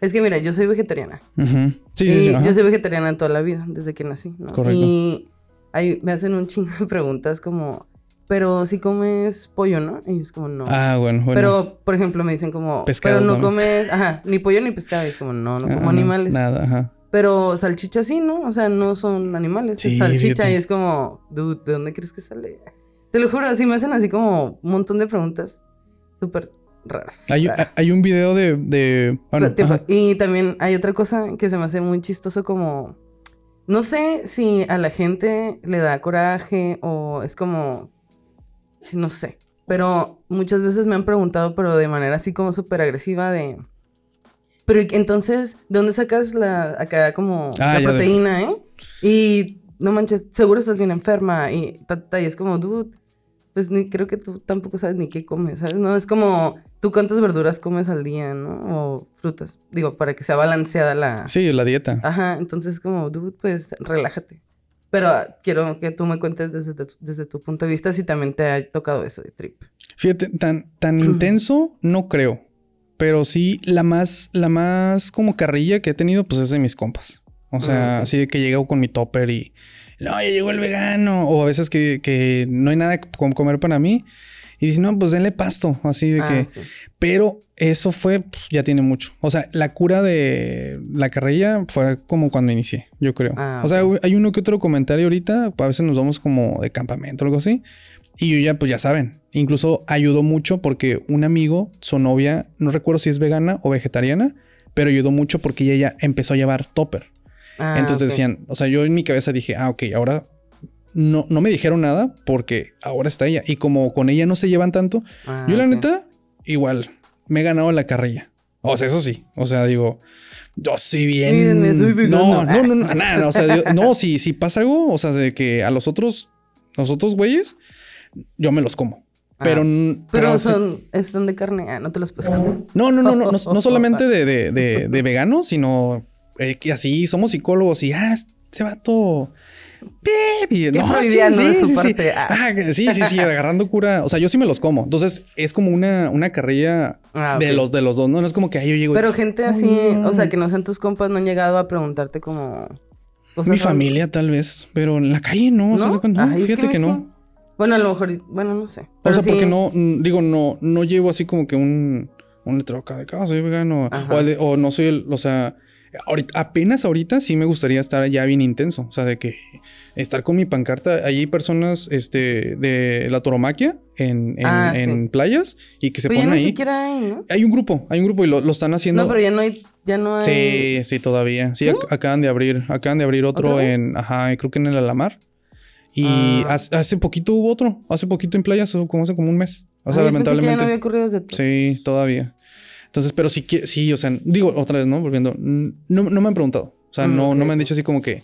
Es que mira, yo soy vegetariana. Ujú. Sí, sí, y yo soy vegetariana toda la vida, desde que nací, ¿no? Correcto. Y ahí me hacen un chingo de preguntas como, pero si comes pollo, ¿no? Y es como, no. Ah, bueno, bueno. Pero, por ejemplo, me dicen como, Pescado pero no comes, ajá, ni pollo ni pescado. Y es como, no, no Ah, como animales. Nada, ajá. Pero salchicha sí, ¿no? O sea, no son animales, Sí, es salchicha y es como, dude, ¿de dónde crees que sale? Te lo juro, así me hacen así como un montón de preguntas súper raras. Hay, hay un video de... Y también hay otra cosa que se me hace muy chistoso como... No sé si a la gente le da coraje o es como... No sé. Pero muchas veces me han preguntado, pero de manera así como súper agresiva de... Pero ¿y entonces, ¿de dónde sacas la, acá como Ah, la proteína, eh? Y no manches, seguro estás bien enferma. Y, ta, ta, y es como, dude, pues ni creo que tú tampoco sabes ni qué comes, ¿sabes? No, es como, ¿tú cuántas verduras comes al día, no? O frutas. Digo, para que sea balanceada la... Sí, la dieta. Ajá, entonces como, dude, pues relájate. Pero ah, quiero que tú me cuentes desde, tu- desde tu punto de vista si también te ha tocado eso de trip. Fíjate, tan, tan intenso no creo. Pero sí, la más, la más como carrilla que he tenido, pues es de mis compas. O sea, Ah, así de que llego con mi topper y. No, ya llegó el vegano. O a veces que, que no hay nada como comer para mí. Y dicen, no, pues denle pasto. Así de Ah, que. sí. Pero eso fue, pues, ya tiene mucho. O sea, la cura de la carrilla fue como cuando inicié, yo creo. Ah, o sea, hay uno que otro comentario ahorita. A veces nos vamos como de campamento o algo así. Y yo ya, pues ya saben. Incluso ayudó mucho porque un amigo, su novia, no recuerdo si es vegana o vegetariana, pero ayudó mucho porque ella ya empezó a llevar topper. Ah, Entonces ok. decían, o sea, yo en mi cabeza dije, ah, ok, ahora no, no me dijeron nada porque ahora está ella. Y como con ella no se llevan tanto, Ah, yo la ok. neta, igual, me he ganado la carrilla. O sea, eso sí. O sea, digo, yo sí bien. Mírenme, soy vegano. No, no, no, no, nada. o sea, yo- no, si, si pasa algo, o sea, de que a los otros, los otros güeyes, yo me los como. Ah, Pero, Pero pero son, están de carne, ah, no te los puedes comer. no, no, no, no, no, no solamente de, de, de, de vegano, sino eh, que así somos psicólogos y, ah, este vato... y- no, sí, freudiano de sí, su sí, sí. parte. Ah. Ah, que sí, sí, sí, agarrando cura. O sea, yo sí me los como. Entonces, es como una, una carrilla Ah, de los de los dos, ¿no? No es como que ahí yo llego y- Pero gente así, o sea, que no sean tus compas, no han llegado a preguntarte como... cosas Mi familia, tal vez. Pero en la calle no. ¿No? ¿sabes de cuenta? No, Ay, fíjate que, no. Bueno, a lo mejor, bueno, no sé. O sea, sí- porque no, digo, no, no llevo así como que un, un letrero acá de casa, soy vegano. O, de- o no soy el, o sea, ahorita, apenas ahorita sí me gustaría estar ya bien intenso. O sea, de que estar con mi pancarta. Allí hay personas, este, de la toromaquia en, en, Ah, en playas y que se Pero ya ponen ni ahí. siquiera hay, ¿no? Hay un grupo, hay un grupo y lo, lo están haciendo. No, pero ya no hay, ya no hay... Sí, sí, todavía. Sí, ¿Sí? ac- acaban de abrir, acaban de abrir otro en, ajá, creo que en el Alamar. Y Ah. hace, hace poquito hubo otro, hace poquito en playas, como hace como un mes. O sea, Ay, yo pensé que ya lamentablemente. no había ocurrido desde. Sí, todavía. Entonces, pero sí, que- sí, o sea, digo otra vez, ¿no? Volviendo, no, no me han preguntado. O sea, Mm, no, no me han dicho así como que,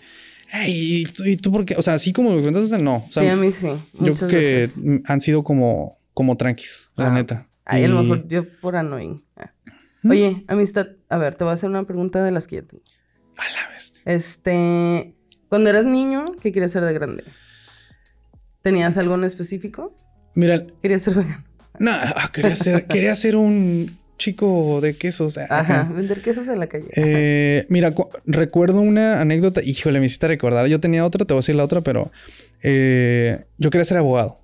hey, ¿y tú, y tú por qué? O sea, así como me cuentas, no. O sea, sí, a mí sí. yo Muchas creo que veces. han sido como, como tranquis, la Ah. neta. Ay, a lo mejor yo por annoying. Ah. ¿Mm? Oye, amistad, a ver, te voy a hacer una pregunta de las que ya tengo. A la bestia. Este, cuando eras niño, ¿qué querías ser de grande? ¿Tenías algo en específico? Mira, Querías ser vegano. no, ah, quería ser, quería ser un chico de quesos. ah, Ajá, vender quesos en la calle. Eh, mira, cu- recuerdo una anécdota. Híjole, me hiciste recordar. Yo tenía otra, te voy a decir la otra, pero eh, yo quería ser abogado.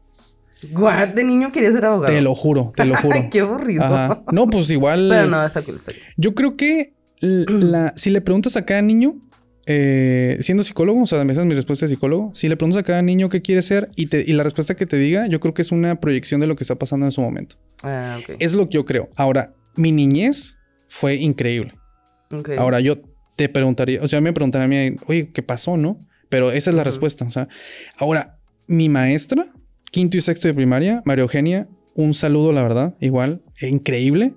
Guau, de niño quería ser abogado. Te lo juro, te lo juro. Qué aburrido. Ajá. No, pues igual. Pero no, está cool, está cool. Yo creo que la, si le preguntas a cada niño, eh, siendo psicólogo, o sea, esa es mi respuesta de psicólogo, si le preguntas a cada niño qué quiere ser y, te- y la respuesta que te diga, yo creo que es una proyección de lo que está pasando en su momento. Ah, ok. Es lo que yo creo. Ahora, mi niñez fue increíble. Ok. Ahora yo te preguntaría, o sea, me preguntaría a mí, oye, ¿qué pasó, no? Pero esa es la respuesta. O sea, ahora, mi maestra, quinto y sexto de primaria, María Eugenia, un saludo, la verdad, igual, increíble.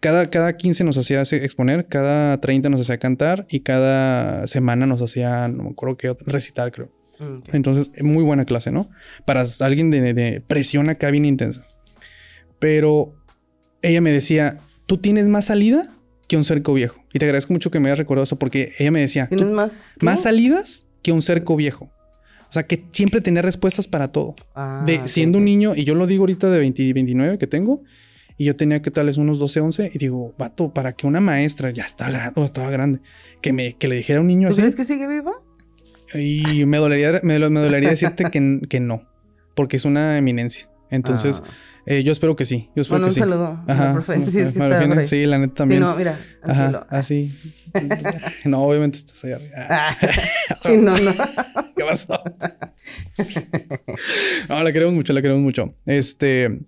Cada, cada 15 nos hacía exponer, cada 30 nos hacía cantar y cada semana nos hacía, no me acuerdo qué, recitar, creo. Ok. Entonces, muy buena clase, ¿no? Para alguien de, de presión acá bien intensa. Pero ella me decía, tú tienes más salida que un cerco viejo. Y te agradezco mucho que me hayas recordado eso porque ella me decía, ¿Tienes "Tú- más? qué? más salidas que un cerco viejo. O sea, que siempre tenía respuestas para todo. Ah, de siendo un niño, y yo lo digo ahorita de 20 y 29 que tengo, y yo tenía que tales unos 12, 11, y digo, vato, para que una maestra ya está grande, o estaba grande, que, me, que le dijera a un niño ¿Tú así, crees que sigue viva? y me dolería, me, me dolería decirte que, que no, porque es una eminencia. Entonces, Ah. eh, yo espero que sí. Yo espero bueno, que un sí. saludo. a la profe. Sí, es que está la neta Sí, también. no, mira. Ajá, así. no, obviamente estás allá arriba. Ah. Sí, no, no. ¿Qué pasó? no, la queremos mucho, la queremos mucho. Este,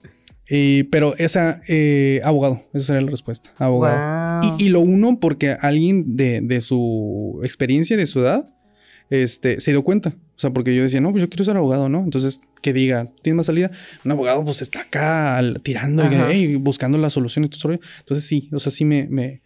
pero esa, eh, abogado, esa sería la respuesta. Abogado. Wow. Y, y lo uno porque alguien de, de su experiencia, de su edad, este, se dio cuenta. O sea, porque yo decía, no, pues yo quiero ser abogado, ¿no? Entonces, que diga, ¿tienes más salida? Un abogado, pues está acá al- tirando y, hey, buscando la solución y todo eso. Entonces, sí, o sea, sí me. me...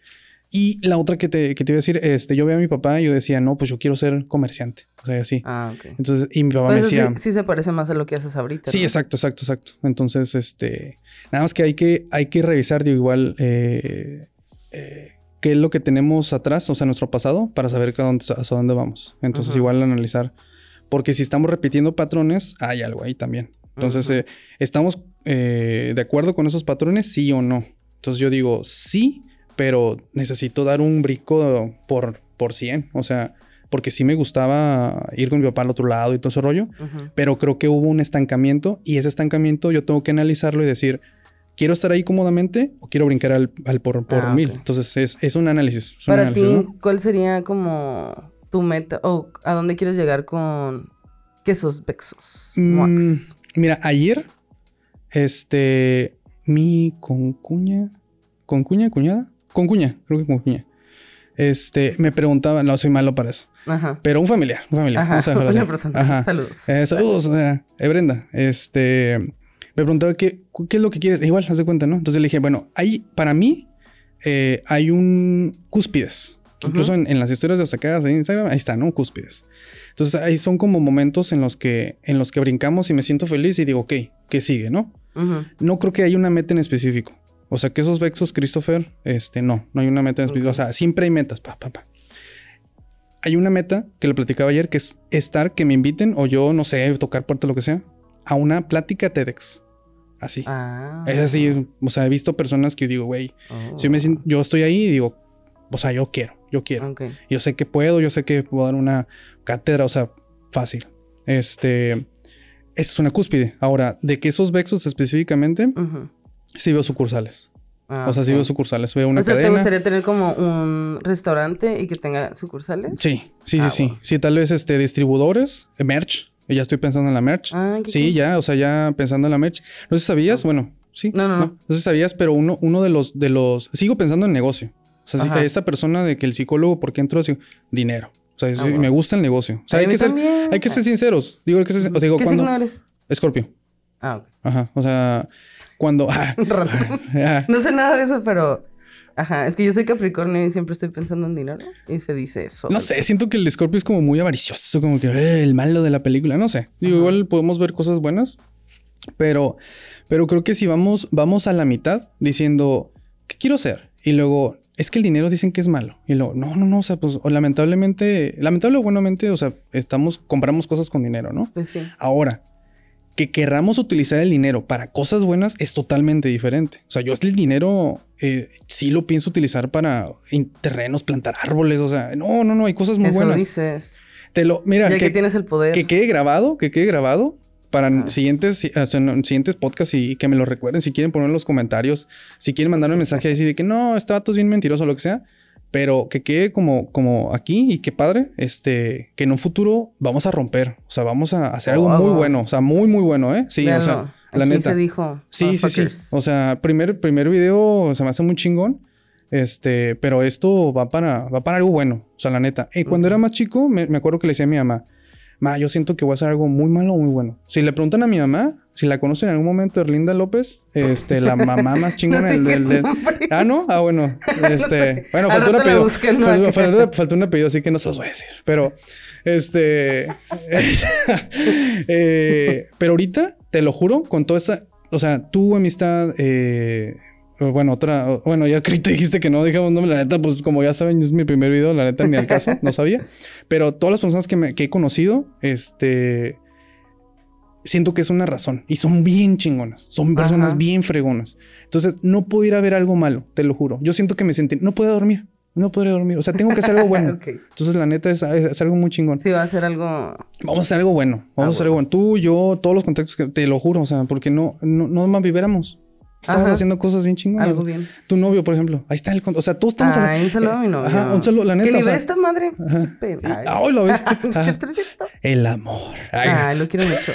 Y la otra que te, que te iba a decir, este, yo veía a mi papá y yo decía, no, pues yo quiero ser comerciante. O sea, así. Ah, ok. Entonces, y mi papá Pues me eso decía. sí, sí se parece más a lo que haces ahorita. Sí, ¿no? exacto, exacto, exacto. Entonces, este, nada más que hay que, hay que revisar, digo, igual, eh, eh, qué es lo que tenemos atrás, o sea, nuestro pasado, para saber a dónde, hacia dónde vamos. Entonces, igual analizar, porque si estamos repitiendo patrones, hay algo ahí también. Entonces, Ujú. eh, ¿estamos eh, de acuerdo con esos patrones, sí o no? Entonces, yo digo, sí, pero necesito dar un brico por, por 100, o sea, porque sí me gustaba ir con mi papá al otro lado y todo ese rollo, pero creo que hubo un estancamiento y ese estancamiento yo tengo que analizarlo y decir, ¿quiero estar ahí cómodamente o quiero brincar al, al por, por Ah, mil? Entonces es, es un análisis. es un Para análisis, ti, ¿no? ¿cuál sería como tu meta o a dónde quieres llegar con quesos vexos? Mm, mira, ayer, este, mi concuña, concuña, cuñada, concuña, creo que concuña, este, me preguntaba, no soy malo para eso, Ajá. pero un familiar, un familiar. Ajá. vamos a dejarlo Una así. persona. Ajá. Saludos. Eh, saludos, eh, Brenda. Este, me preguntaba qué, qué es lo que quieres. Igual, haz de cuenta, ¿no? Entonces le dije, bueno, hay, para mí, eh, hay un cúspides. Incluso en, en las historias destacadas de Instagram, ahí está, ¿no? Cúspides. Entonces ahí son como momentos en los que, en los que brincamos y me siento feliz y digo, ok, ¿qué sigue, no? No creo que haya una meta en específico. O sea, que esos vexos, Christopher, este, no, no hay una meta en específico. Ok. O sea, siempre hay metas, pa, pa, pa. hay una meta que le platicaba ayer que es estar, que me inviten o yo, no sé, tocar puerta, lo que sea, a una plática TEDx. Así. Ah. Es así, o sea, he visto personas que yo digo, güey, Oh. si me siento- yo estoy ahí y digo, o sea, yo quiero, yo quiero. Ok. Yo sé que puedo, yo sé que puedo dar una cátedra, o sea, fácil. Este, esa es una cúspide. Ahora, de que esos Vexos específicamente, Ujú. Sí veo sucursales. Ah, O sea, sí veo sucursales. Veo una O sea, ¿te gustaría tener como un restaurante y que tenga sucursales? Sí, sí, Ah, sí, sí. bueno. Sí, tal vez este, distribuidores, eh, merch. Ya estoy pensando en la merch. Ah, sí, cool. ya, o sea, ya pensando en la merch. No sé si sabías, bueno, sí. No, no, no. No sé si sabías, pero uno, uno de los, de los. Sigo pensando en negocio. O sea, si- esta persona de que el psicólogo, ¿por qué entró así? Dinero. O sea, Ah, bueno. me gusta el negocio. O sea, hay que, ser, hay que ser sinceros. Digo, hay que ser, o digo, ¿Qué signo eres? Escorpio. Ah, ok. Ajá. O sea, cuando. ah, Random. ah, No sé nada de eso, pero... Ajá, es que yo soy Capricornio y siempre estoy pensando en dinero. Y se dice eso. No sé, siento que el Scorpio es como muy avaricioso, como que eh, el malo de la película, no sé. Digo, Ajá. igual podemos ver cosas buenas, pero, pero creo que si vamos, vamos a la mitad diciendo, ¿qué quiero hacer? Y luego, es que el dinero dicen que es malo. Y luego, no, no, no, o sea, pues o lamentablemente, lamentable o buenamente, o sea, estamos, compramos cosas con dinero, ¿no? Pues sí. Ahora, que querramos utilizar el dinero para cosas buenas es totalmente diferente. O sea, yo el dinero eh, sí lo pienso utilizar para terrenos, plantar árboles. O sea, no, no, no, hay cosas muy eso buenas. dices. Te lo, mira, Ya que, que, tienes el poder. que quede grabado, que quede grabado para Ajá. siguientes, o sea, en siguientes podcasts y que me lo recuerden. Si quieren poner en los comentarios, si quieren mandarme un mensaje así de que no, este vato es bien mentiroso o lo que sea. Pero que quede como, como aquí y qué padre, este, que en un futuro vamos a romper. O sea, vamos a hacer algo Oh, muy bueno. O sea, muy, muy bueno, ¿eh? Sí, o sea, la Aquí neta. se dijo. Sí, sí, sí. O sea, primer, primer video se me hace muy chingón. Este, pero esto va para, va para algo bueno. O sea, la neta. Y cuando era más chico, me, me acuerdo que le decía a mi mamá, ma, yo siento que voy a hacer algo muy malo o muy bueno. Si le preguntan a mi mamá, si la conocen en algún momento, Erlinda López, este, la mamá más chingona del, del, del- Ah, ¿no? Ah, bueno. Este, sé. bueno, Al faltó un apellido. ¿no? Faltó, faltó- faltó un apellido, así que no se los voy a decir. Pero, este... eh, pero ahorita, te lo juro, con toda esta... O sea, tu amistad... eh, bueno, otra... Bueno, ya te dijiste que no, dijimos nombre. La neta, pues como ya saben, es mi primer video. La neta, ni al caso. No sabía. Pero todas las personas que, me- que he conocido, este... Siento que es una razón. Y son bien chingonas. Son personas Ajá. bien fregonas. Entonces, no puedo ir a ver algo malo, te lo juro. Yo siento que me sentí... No puedo dormir. No podré dormir. O sea, tengo que hacer algo bueno. Entonces, la neta, es, es algo muy chingón. Sí, va a ser algo. Vamos a hacer algo bueno. Vamos Ah, a hacer algo bueno. Tú, yo, todos los contactos que te lo juro. O sea, porque no, no, no más viviéramos. Estamos Ajá. haciendo cosas bien chingonas. Algo bien. Tu novio, por ejemplo. Ahí está el... O sea, todos estamos... Ay, un saludo a mi novio. Ajá, un saludo, la neta. Que ni ve esta madre. Ajá. Pena. Ay, lo ves. ¿Es Ajá. cierto, cierto? El amor. Ay. Ay, lo quiero mucho.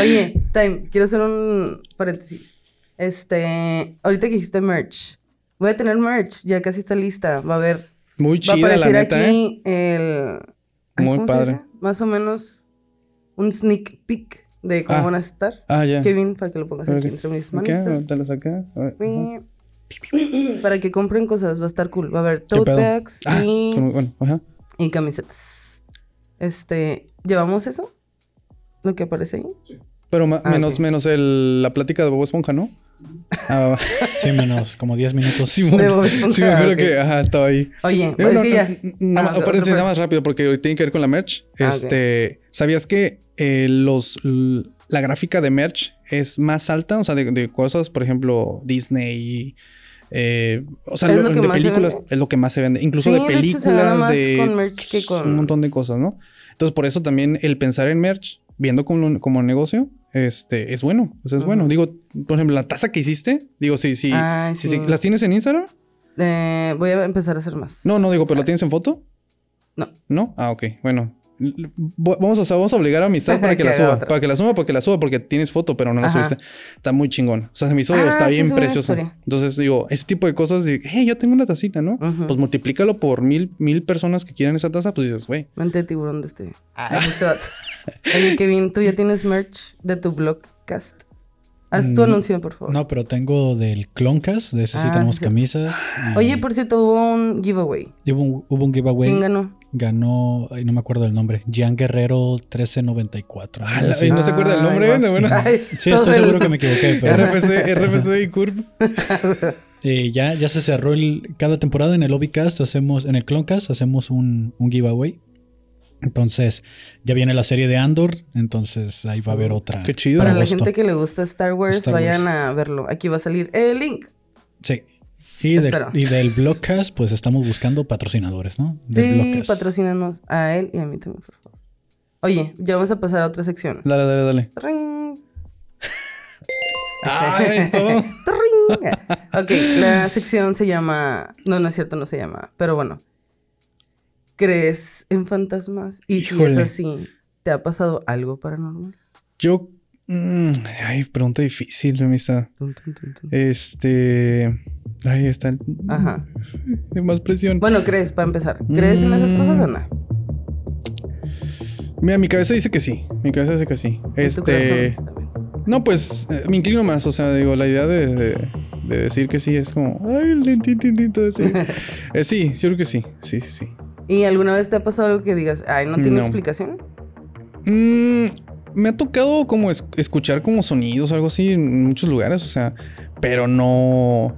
Oye, Time, quiero hacer un paréntesis. Este, ahorita que dijiste merch, voy a tener merch, ya casi está lista. Va a haber, Muy va a chida, la aparecer neta, ¿eh? aquí el. ay, Muy ¿cómo se padre. Más o menos un sneak peek de cómo Ah. van a estar. Ah, ya. Kevin, para que lo pongas aquí entre mis manitas. te lo saca. Ajá. Para que compren cosas, va a estar cool. Va a haber ¿Qué tote bags Ah, y, con- bueno, ajá. y camisetas. Este, ¿llevamos eso? Lo que aparece ahí. Pero Ah, menos, menos el, la plática de Bob Esponja, ¿no? Ah, Sí, menos como 10 minutos. sí, De. Bob Esponja, Sí, me acuerdo que ajá, estaba ahí. Oye, Pero es no, que no, ya. n- no, no, nada más rápido porque tiene que ver con la merch. Ah, este, ¿sabías que eh, los la gráfica de merch es más alta? O sea, de, de cosas, por ejemplo, Disney. eh, o sea, Es lo- lo que de más se películas vende. es lo que más se vende. Incluso Sí, de de hecho, películas, se gana más de con merch que con- un montón de cosas, ¿no? Entonces, por eso también el pensar en merch, viendo como, como negocio, este, es bueno. O sea, es bueno. Digo, por ejemplo, la taza que hiciste, digo, sí, sí. Ay, sí, sí. sí. ¿Las tienes en Instagram? Eh, voy a empezar a hacer más. No, no digo, pero ¿la tienes en foto? No. ¿No? Ah, ok. Bueno. Vamos a, vamos a obligar a Amistad para que, Que la suba. Para que la suba, para que la suba, porque tienes foto, pero no la Ajá. subiste. Está muy chingón. O sea, se me hizo, Ah, está sí, bien historia. Entonces, digo, ese tipo de cosas, de, hey, yo tengo una tacita, ¿no? Pues multiplícalo por mil, mil personas que quieran esa taza, pues dices, güey. Mente de tiburón de este. Ah, este. Oye, Kevin, ¿tú ya tienes merch de tu blogcast? Haz tu Mm, anuncio, por favor. No, pero tengo del Cloncast, de ese sí Ah, tenemos sí, camisas. y Oye, por cierto, hubo un giveaway. Hubo un, hubo un giveaway. ¿Quién ganó? Ganó, ay, no me acuerdo el nombre, Gian Guerrero 1394. algo Ala, así. y no se acuerda el nombre, Ay, bueno. Ay, Sí, estoy el- seguro que me equivoqué, pero RFC, RFC y Curve. eh, ya, ya se cerró el, cada temporada en el Obicast hacemos, en el Cloncast hacemos un, un giveaway. Entonces, ya viene la serie de Andor, entonces ahí va a haber otra. Qué chido. Para Para la gente que le gusta Star Wars, Star vayan Wars. a verlo. Aquí va a salir el link. Sí. Y, de- Espero. y del Blogcast, pues estamos buscando patrocinadores, ¿no? Del Sí, patrocínanos a él y a mí también, por favor. Oye, ya vamos a pasar a otra sección. Dale, dale, dale. Ring. Ay, todo. Ring. ok, la sección se llama. No, no es cierto, no se llama. Pero bueno. ¿Crees en fantasmas? Y si es así, ¿te ha pasado algo paranormal? Yo. mm, ay, pregunta difícil, amistad. Tun. Este. Ahí está. Ajá. Hay más presión. Bueno, ¿crees para empezar? ¿Crees en esas Mm. cosas o no? Mira, mi cabeza dice que sí. Mi cabeza dice que sí. En Este. No, pues eh, me inclino más. O sea, digo, la idea de, de- de decir que sí es como. Ay, el todo así. Eh, sí, yo creo que sí. Sí, sí, sí. ¿Y alguna vez te ha pasado algo que digas, ay, no tiene No. explicación? Mm, me ha tocado como es- escuchar como sonidos o algo así en muchos lugares, o sea, pero no.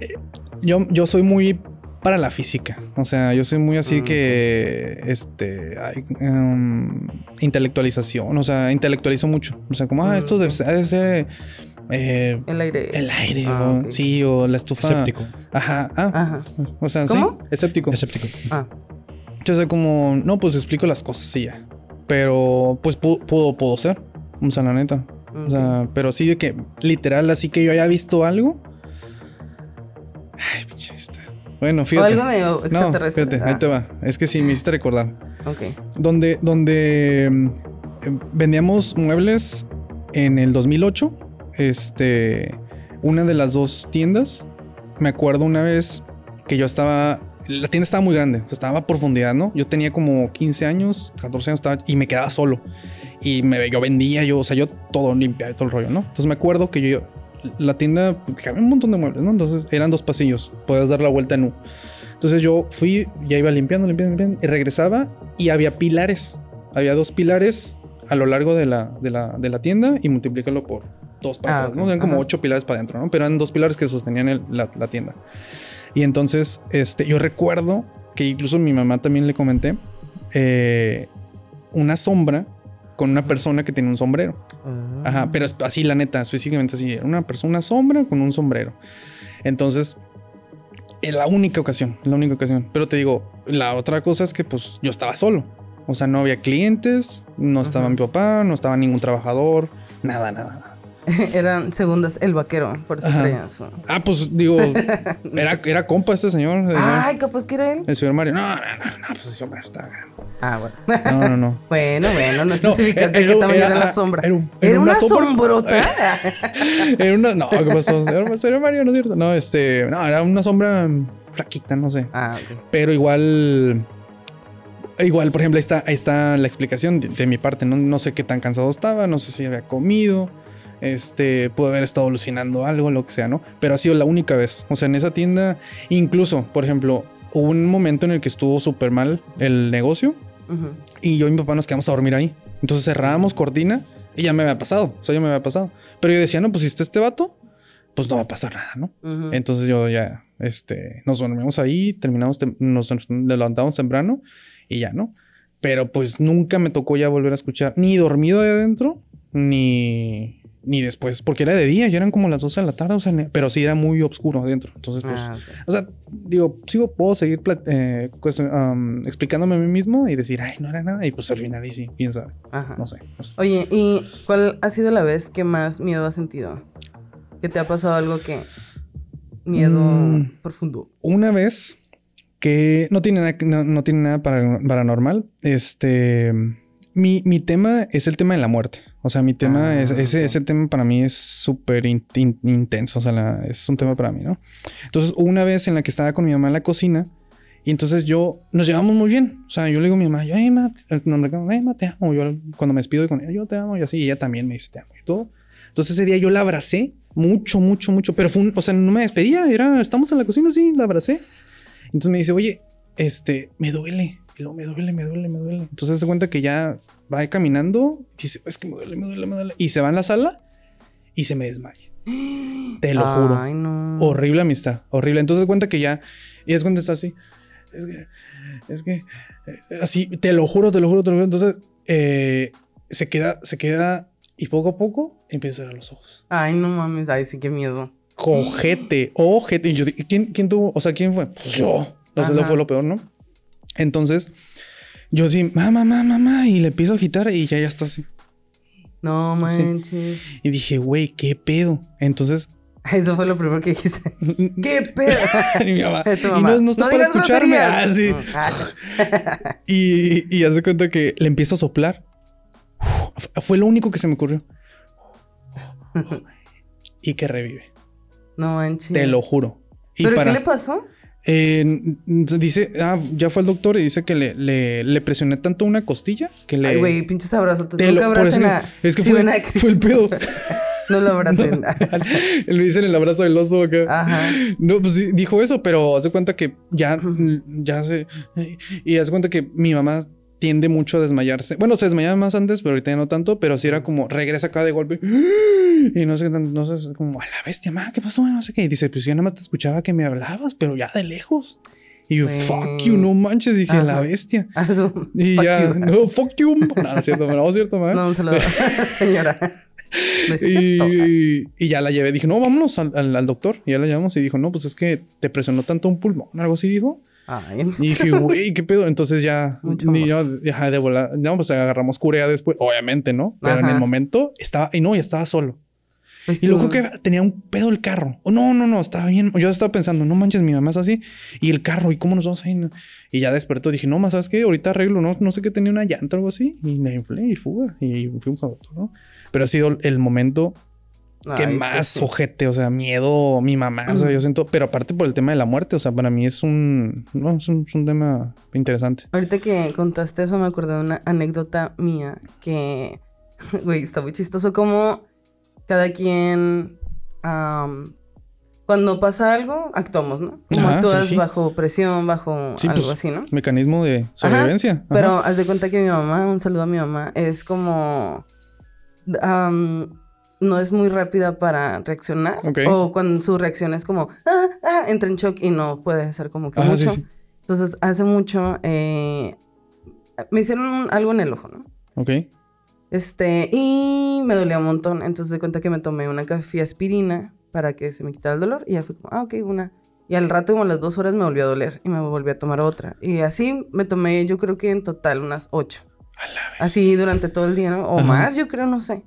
eh, yo, yo soy muy para la física, o sea, yo soy muy así Mm, que. Este. em, intelectualización, o sea, intelectualizo mucho. O sea, como, ah, Mm, esto debe ok. ser. debe ser, eh, El aire. el aire, Ah, o- ok. sí, o la estufa. Escéptico. Ajá, ah, Ajá. o sea, ¿Cómo? sí, escéptico. Escéptico. Ah. Yo sé como, no, pues explico las cosas y ya. Pero, pues pudo, pudo, ser. O sea, la neta. O sea, pero sí de que, literal, así que yo haya visto algo. Ay, pinche esta. Bueno, O fíjate. algo medio no, extraterrestre. fíjate, ahí te va. Es que sí, me hiciste recordar. Ah, ok. Donde, donde mm, eh, vendíamos muebles en el 2008, este, una de las dos tiendas, me acuerdo una vez que yo estaba, la tienda estaba muy grande, o sea, estaba a profundidad, ¿no? Yo tenía como 15 años, 14 años, estaba, y me quedaba solo. Y me, yo vendía, yo, o sea, yo todo limpiaba todo el rollo, ¿no? Entonces me acuerdo que yo, la tienda, había un montón de muebles, ¿no? Entonces eran dos pasillos, podías dar la vuelta en U. Entonces yo fui, ya iba limpiando, limpiando, limpiando, y regresaba y había pilares. Había dos pilares a lo largo de la, de la, de la tienda y multiplícalo por dos para Ah, atrás. ¿no? Eran como ocho pilares para adentro, ¿no? Pero eran dos pilares que sostenían el- la, la tienda. Y entonces, este, yo recuerdo que incluso mi mamá también le comenté eh, una sombra con una persona que tenía un sombrero. Ah. Ajá, pero así la neta, específicamente así, era una persona, una sombra con un sombrero. Entonces, es la única ocasión, la única ocasión. Pero te digo, la otra cosa es que pues yo estaba solo. O sea, no había clientes, no estaba Ajá. mi papá, no estaba ningún trabajador, nada, nada, nada. Eran segundas el vaquero, por eso Ajá. traía su... Ah, pues digo, era, era compa este señor, Ay, capaz que era él. el señor Mario. No, no, no, no, pues ese hombre está. Ah, bueno. No, no, no. bueno, bueno, no especificaste qué tamaño era, la sombra. era Era, un- era una, sombrota. Era una. No, ¿qué pasó? Era señor Mario, no es cierto. No, este. No, era una sombra flaquita, no sé. ah, ok. Pero igual. Igual, por ejemplo, ahí está, ahí está la explicación de, de mi parte. No, no sé qué tan cansado estaba, no sé si había comido. Este, pudo haber estado alucinando algo, lo que sea, ¿no? Pero ha sido la única vez. O sea, en esa tienda, incluso, por ejemplo, hubo un momento en el que estuvo súper mal el negocio Ujú. y yo y mi papá nos quedamos a dormir ahí. Entonces cerrábamos cortina y ya me había pasado. O sea, ya me había pasado. Pero yo decía, no, pues si está este vato, pues no va a pasar nada, ¿no? Ujú. Entonces yo ya, este, nos dormimos ahí, terminamos, nos, levantamos temprano y ya, ¿no? Pero pues nunca me tocó ya volver a escuchar ni dormido de adentro, ni, ni después, porque era de día, ya eran como las 12 de la tarde, o sea, pero sí era muy oscuro adentro. Entonces, pues, Ah, o sea, digo, sigo, puedo seguir eh, pues, um, explicándome a mí mismo y decir, ay, no era nada, y pues al final y sí, quién sabe, Ajá. no sé. no sé. Oye, ¿y cuál ha sido la vez que más miedo has sentido? ¿Que te ha pasado algo que... Miedo Mm. profundo. una vez que no tiene nada, no, no tiene nada para- paranormal. Este, mi, mi tema es el tema de la muerte. O sea, mi tema Ah, es, ese, ok. ese tema para mí es súper in- in- intenso. O sea, la- es un tema para mí, ¿no? Entonces, una vez en la que estaba con mi mamá en la cocina y entonces yo, nos llevamos muy bien. O sea, yo le digo a mi mamá, yo, ay, ma, te- ay, ma, te amo. Yo cuando me despido con ella, yo te amo y así, y ella también me dice, te amo y todo. Entonces ese día yo la abracé mucho, mucho, mucho, pero fue un, o sea, no me despedía, era, estamos en la cocina, sí, la abracé. Entonces me dice, oye, este, me duele, y luego me duele, me duele, me duele. Entonces se cuenta que ya va caminando, dice, es que me duele, me duele, me duele. Y se va en la sala y se me desmaya. Te lo juro. Ay, no. Horrible amistad, horrible. Entonces cuenta que ya, y es cuando está así. es que, es que, eh, así, te lo juro, te lo juro, te lo juro. Entonces, eh, se queda, se queda y poco a poco empieza a cerrar los ojos. Ay, no mames. Ay, sí, qué miedo. Cojete, ojete. Y yo, ¿quién, quién tuvo? O sea, ¿quién fue? Pues yo. Entonces, Ajá. lo fue lo peor, ¿no? Entonces, yo sí, mamá, mamá, mamá, y le empiezo a agitar y ya, ya está así. No manches. Y dije, güey, ¿qué pedo? Entonces, Eso fue lo primero que dijiste. ¿Qué pedo? y mi mamá, y no, no está para escucharme. Ah, sí. Y, y hace cuenta que le empiezo a soplar. Fue lo único que se me ocurrió. Y que revive. No manches. Te lo juro. Y ¿Pero para, qué le pasó? Eh, dice, ah, ya fue el doctor y dice que le, le, le presioné tanto una costilla que le. Ay, güey, pinches abrazos. Te lo- abracen a... es que fue- a fue el pedo. no lo abracen. Él me dice en el abrazo del oso acá. Ajá. No, pues sí, dijo eso, pero hace cuenta que ya, ya se. Y hace cuenta que mi mamá tiende mucho a desmayarse. Bueno, se desmayaba más antes, pero ahorita ya no tanto, pero sí era como regresa acá de golpe. Y no sé, no sé, como a la bestia, ma, ¿qué pasó? No sé qué. Y dice, pues yo nada más te escuchaba que me hablabas, pero ya de lejos. Y yo, fuck you, no manches, dije, a la Ajá. bestia. Ah, Y fuck ya, you. no, fuck you. No, cierto, no es cierto, ma. No, un saludo. Señora. No es cierto. Y, y ya la llevé. Dije, no, vámonos al, al- al doctor. Y ya la llevamos y dijo, no, pues es que te presionó tanto un pulmón. Algo así dijo. Ay, Y dije, güey, ¿qué pedo? Entonces ya, Mucho ni yo, ya de volar. No, pues agarramos curea después. Obviamente, ¿no? Pero en el momento estaba, y no, ya estaba solo. pues Y luego sí. que tenía un pedo el carro. Oh, no, no, no, estaba bien. Yo estaba pensando, no manches, mi mamá es así. Y el carro, ¿y cómo nos vamos a ir? Y ya despertó. Dije, no, más, ¿sabes qué? Ahorita arreglo, ¿no? No sé qué tenía una llanta o algo así. Y me inflé y fuga. Y fuimos a doctor, ¿no? Pero ha sido el momento Ay, más pues sí. ojete, o sea, miedo, mi mamá, o sea, yo siento, pero aparte por el tema de la muerte, o sea, para mí es un, no, es un, es un tema interesante. Ahorita que contaste eso me acordé de una anécdota mía que, güey, está muy chistoso como cada quien, cuando pasa algo, actuamos, ¿no? Como Ajá, actúas sí, sí. bajo presión, bajo algo pues, así, ¿no? Mecanismo de sobrevivencia. Ajá. Pero haz de cuenta que mi mamá, un saludo a mi mamá, es como. No es muy rápida para reaccionar. Ok. O cuando su reacción es como. Ah, ah, entra en shock y no puede hacer como que sí, mucho. sí. Entonces, hace mucho. eh, me hicieron un- algo en el ojo, ¿no? Ok. Este, y me dolía un montón. Entonces, de cuenta que me tomé una café aspirina para que se me quitara el dolor. Y ya fue como, ah, ok, una. Y al rato, como a las dos horas, me volvió a doler. Y me volví a tomar otra. Y así me tomé, yo creo que en total unas ocho. A la vez. Así durante todo el día, ¿no? O Ajá. más, yo creo, no sé.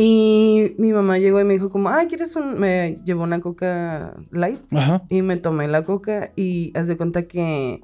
Y mi mamá llegó y me dijo como, ah, ¿quieres un...? Me llevó una coca light. Ajá. Y me tomé la coca y haz de cuenta que...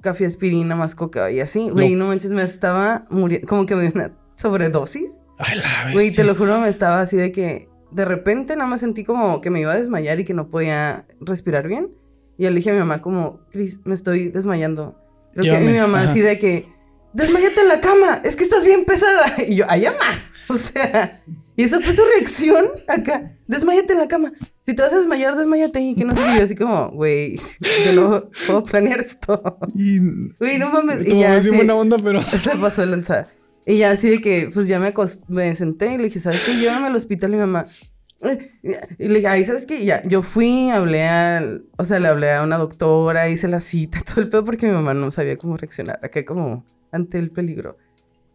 Café aspirina más coca y así. Güey, no manches, me estaba muriendo. Como que me dio una sobredosis. A la. Güey, te lo juro, me estaba así de que... De repente nada más sentí como que me iba a desmayar y que no podía respirar bien. Y le dije a mi mamá como, Cris, me estoy desmayando. Creo que Llévame, mi mamá ajá. así de que, desmayate en la cama, es que estás bien pesada. Y yo, ay, mamá. O sea, y esa fue su reacción acá. Desmayate en la cama. Si te vas a desmayar, desmayate. Y que no sé qué. Yo así como, güey, yo no puedo planear esto. Y... Güey, no mames. Y ya así- buena onda, pero... se pasó de lanzada. Y ya así de que, pues ya me, acost- me senté y le dije, ¿sabes qué? Llévame al hospital y mi mamá. Y le dije, ay, ¿sabes qué? Ya, yo fui, hablé al, o sea, le hablé a una doctora, hice la cita, todo el pedo, porque mi mamá no sabía cómo reaccionar, acá como ante el peligro.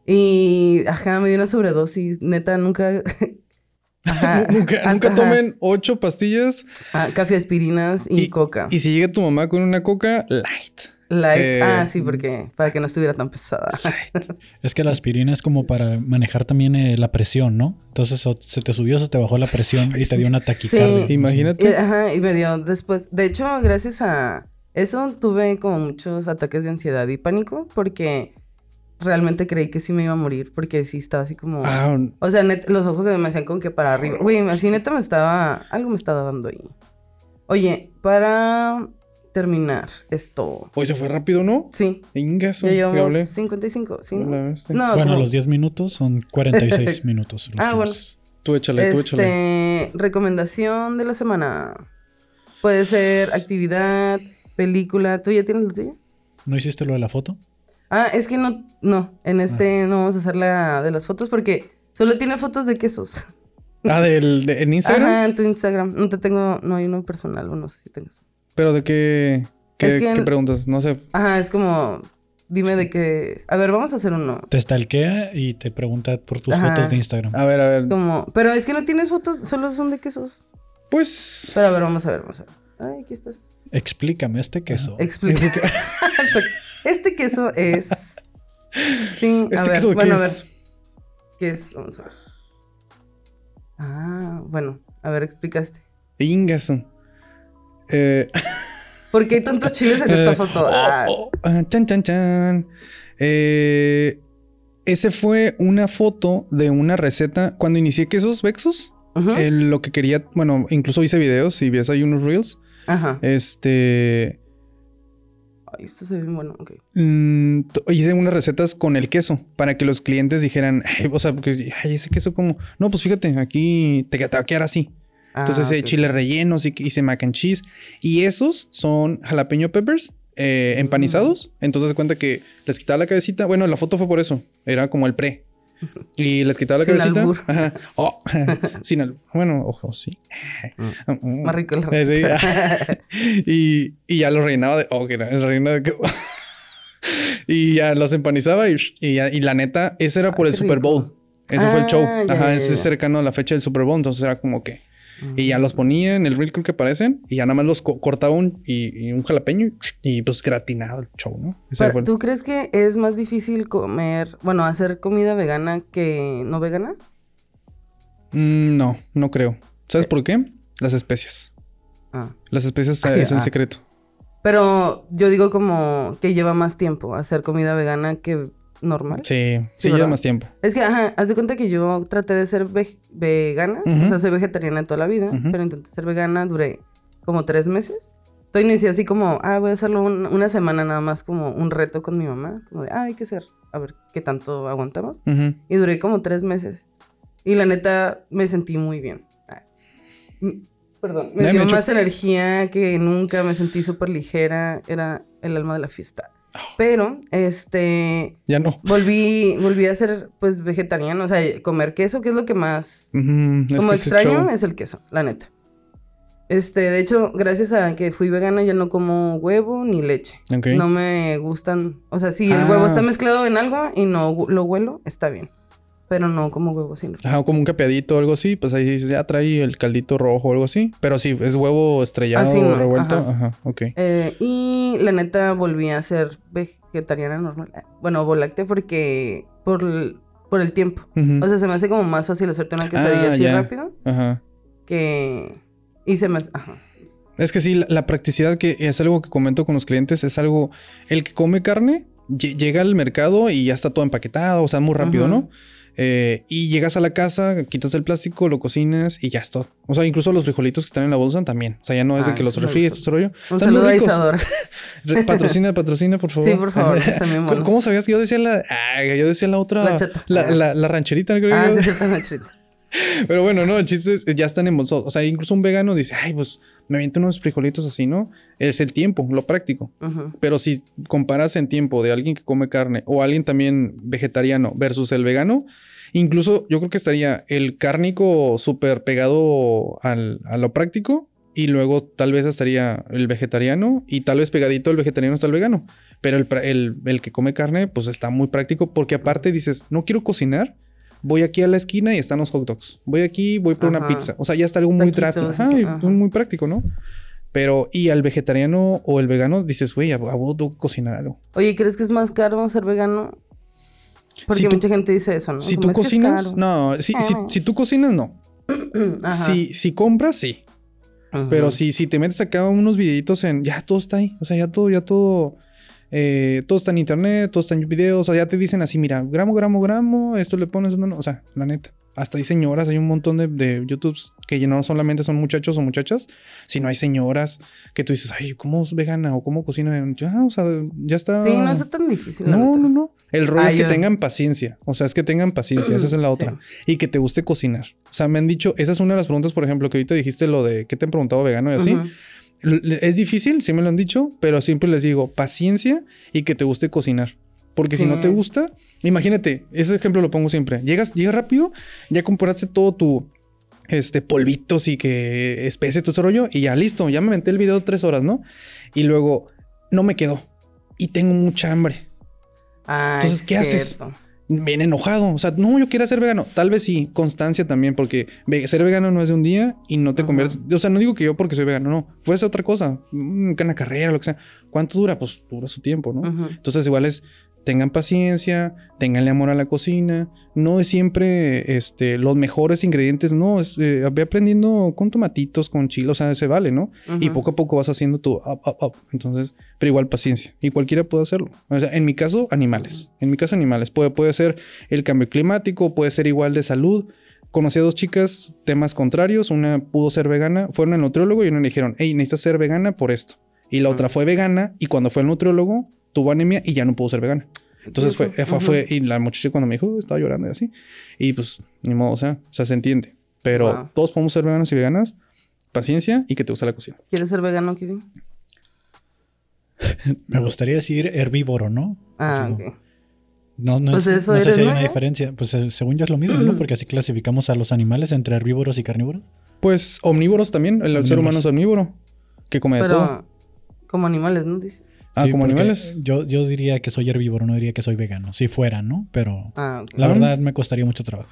Y, ajá, me dio una sobredosis, neta, nunca... Ajá, nunca nunca ajá. tomen ocho pastillas Ah, café aspirinas y, Y- coca. y si llega tu mamá con una coca, light. Light. eh, ah, sí, porque, para que no estuviera tan pesada. Es que la aspirina es como para manejar también eh, la presión, ¿no? Entonces o se te subió, se te bajó la presión y te dio una taquicardia. Sí. Imagínate. Y, ajá, y me dio después. De hecho, gracias a eso tuve como muchos ataques de ansiedad y pánico porque realmente creí que sí me iba a morir porque sí estaba así como. Ah, O sea, net- los ojos se me hacían como que para arriba. Güey, así neta me estaba. Algo me estaba dando ahí. Oye, para terminar esto. hoy se fue rápido, ¿no? Sí, Ingaso. ya llevamos 55. ¿sí? Bestia. No, Bueno, como- los 10 minutos son 46 minutos. los Ah, bueno. Tú échale, tú échale. Este, recomendación de la semana. Puede ser actividad, película. ¿Tú ya tienes la tuya? ¿No hiciste lo de la foto? Ah, es que no, no. En este no vamos a hacer la de las fotos porque solo tiene fotos de quesos. Ah, del, de- en Instagram. Ajá, en tu Instagram. No te tengo, no hay uno personal o no sé si tengas. Pero de qué, ¿Qué, Es que- qué preguntas? No sé. Ajá, es como, dime de qué... A ver, vamos a hacer uno. Te stalkea y te pregunta por tus Ajá. fotos de Instagram. A ver, a ver. Como, pero es que no tienes fotos, solo son de quesos. Pues. Pero a ver, vamos a ver, vamos a ver. Ay, aquí estás. Explícame este queso. Explica. Este queso es... Sí, a ¿Este ver, queso qué bueno, a ver. ¿Qué es? Vamos a ver. Ah, bueno, a ver, explicaste. Ingaso. Eh, ¿Por qué hay tantos chiles en esta foto? oh, Ah, oh, ah, chan, chan, chan. Eh, ese fue una foto de una receta. Cuando inicié quesos Vexos, eh, lo que quería, bueno, incluso hice videos y ves ahí unos reels. Ajá. Este. Ay, esto se ve bien bueno. Ok. mm, hice unas recetas con el queso para que los clientes dijeran, "Ay, o sea, porque, ay, ese queso como, no, pues fíjate, aquí te, te va a quedar así. Entonces, Ah, eh, ok. chiles rellenos y hice mac and cheese. Y esos son jalapeño peppers eh, Mm. empanizados. Entonces, de cuenta que les quitaba la cabecita. Bueno, la foto fue por eso. Era como el pre. Y les quitaba la Sin cabecita. albur. Ajá. Oh, sin albur. Bueno, ojo, sí. Mm. Más rico el Eh, sí. receta. y, y ya los rellenaba de. Oh, que era el relleno de. y ya los empanizaba y, y, ya- y la neta, ese era Ah, por el Super. Bowl. Ese fue el show. Ah, ya, Ajá, ya, ese es cercano a la fecha del Super Bowl. Entonces era como que. Y ya los ponía en el reel que aparecen. Y ya nada más los co- cortaba un, y, y un jalapeño. Y, y, pues gratinado el show, ¿no? Pero, el- ¿Tú crees que es más difícil comer, bueno, hacer comida vegana que no vegana? Mm, no, no creo. ¿Sabes por qué? Las especias. Ah. Las especias Ay, es el ah. secreto. Pero yo digo como que lleva más tiempo hacer comida vegana que normal. Sí, sí, Sí, lleva más tiempo. Es que, ajá, haz de cuenta que yo traté de ser ve- vegana, Ujú. o sea, soy vegetariana toda la vida, Ujú. pero intenté ser vegana, duré como tres meses. Entonces inicié así como, ah, voy a hacerlo un- una semana nada más como un reto con mi mamá, como de, ah, hay que hacer, a ver qué tanto aguantamos. Ujú. Y duré como tres meses. Y la neta, me sentí muy bien. Mm, Perdón, me dio me más energía que nunca, me sentí súper ligera, era el alma de la fiesta. Oh. Pero, este, Ya no. volví, volví a ser, pues, vegetariano, o sea, comer queso, que es lo que más, es como que extraño, es el queso, la neta. Este, de hecho, gracias a que fui vegana, ya no como huevo ni leche. No me gustan, o sea, si el Ah. huevo está mezclado en algo y no lo huelo, está bien. Pero no como huevo sin Ajá, como un capeadito o algo así, pues ahí dices, ya trae el caldito rojo o algo así. Pero sí, es huevo estrellado Así no, revuelto. ajá. Ajá, ok. Eh, y la neta volví a ser vegetariana normal. Eh, Bueno, voláctea porque por el, por el tiempo. O sea, se me hace como más fácil hacerte una quesadilla Ah, así ya. rápido Ajá. que... Y se me hace... Ajá. Es que sí, la, la practicidad que es algo que comento con los clientes, es algo, el que come carne lle- llega al mercado y ya está todo empaquetado, o sea, muy rápido. ¿no? Eh, y llegas a la casa, quitas el plástico, lo cocinas y ya es todo. O sea, incluso los frijolitos que están en la bolsa también. O sea, ya no es de Ah, que los refríes, ese rollo. Un Están saludo a. Isadora. Patrocina, patrocina, por favor. Sí, por favor, ¿Cómo, cómo sabías que yo decía la... ah, yo decía la otra... La chata. La, la- la rancherita, creo Ah, sí, Nachito. Pero bueno, no, el chiste es, ya están embolsados. O sea, incluso un vegano dice, ay, pues me aviento unos frijolitos así, ¿no? Es el tiempo, lo práctico. Pero si comparas en tiempo de alguien que come carne o alguien también vegetariano versus el vegano, incluso yo creo que estaría el cárnico súper pegado al- a lo práctico y luego tal vez estaría el vegetariano y tal vez pegadito el vegetariano está el vegano. Pero el, el- el que come carne pues está muy práctico porque aparte dices, no quiero cocinar. Voy aquí a la esquina y están los hot dogs. Voy aquí, voy por una pizza. O sea, ya está algo muy ajá. muy práctico, ¿no? Pero, y al vegetariano o el vegano dices, güey, a, a vos tengo que cocinar algo. Oye, ¿crees que es más caro ser vegano? Porque Si tú- mucha gente dice eso, ¿no? Si tú "Es que es cocinas, caro". no, si, si, Ah. si tú cocinas, no. Ajá. Si, si compras, sí. Pero si, si te metes acá unos videitos en, ya todo está ahí. O sea, ya todo, ya todo, eh, todo está en internet, todo está en videos. O sea, ya te dicen así, mira, gramo, gramo, gramo, esto le pones, no, no. O sea, la neta. Hasta hay señoras, hay un montón de, de YouTubes que no solamente son muchachos o muchachas, sino hay señoras que tú dices, ay, ¿cómo es vegana o cómo cocina? Ya, o sea, ya está. Sí, no es tan difícil. No, neta. no, no. El rollo es Ay, que yo- tengan paciencia. O sea, es que tengan paciencia. Esa es la otra. Sí. Y que te guste cocinar. O sea, me han dicho, esa es una de las preguntas, por ejemplo, que ahorita dijiste lo de qué te han preguntado vegano y así. Ujú. L- Es difícil, sí me lo han dicho, pero siempre les digo paciencia y que te guste cocinar. Porque si no te gusta, imagínate, ese ejemplo lo pongo siempre. Llegas, llegas rápido, ya compraste todo tu este polvitos y que especie todo ese rollo y ya listo, ya me metí el video tres horas, ¿no? Y luego no me quedó y tengo mucha hambre. Ah, Entonces, es ¿qué haces? cierto. Bien enojado. O sea, no, yo quiero ser vegano. Tal vez sí, constancia también, porque ser vegano no es de un día y no te Ajá. conviertes. O sea, no digo que yo porque soy vegano, no. Puede ser otra cosa. mm, Una carrera, lo que sea. ¿Cuánto dura? Pues dura su tiempo, ¿no? Ujú. Entonces, igual es, tengan paciencia, tenganle amor a la cocina. No es siempre este, los mejores ingredientes, no. Es, eh, ve aprendiendo con tomatitos, con chile, o sea, se vale, ¿no? Y Ujú. poco a poco vas haciendo tu up, up, up. Entonces, pero igual paciencia. Y cualquiera puede hacerlo. O sea, en mi caso, animales. En mi caso, animales. Puede, puede ser el cambio climático, puede ser igual de salud. Conocí a dos chicas, temas contrarios. Una pudo ser vegana, fueron al nutriólogo y una le dijeron, hey, necesitas ser vegana por esto. Y la otra fue vegana y cuando fue al nutriólogo tuvo anemia y ya no pudo ser vegana. Entonces fue, fue, fue- y la muchacha cuando me dijo, estaba llorando y así. Y pues, ni modo, o sea, o sea, se entiende. Pero Wow. todos podemos ser veganos y veganas. Paciencia y que te guste la cocina. ¿Quieres ser vegano, Kevin? Me gustaría decir herbívoro, ¿no? Ah, Así ok. como- No, no, Pues eso no sé si hay ¿no? una diferencia. Pues eh, según yo es lo mismo, ¿no? Porque así clasificamos a los animales entre herbívoros y carnívoros. Pues omnívoros también. El, ser humano es omnívoro. Que come de todo. Como animales, ¿no? Dice. Ah, Sí, como animales. Yo, yo diría que soy herbívoro, no diría que soy vegano. Si fuera, ¿no? Pero Ah, la Ah. verdad me costaría mucho trabajo.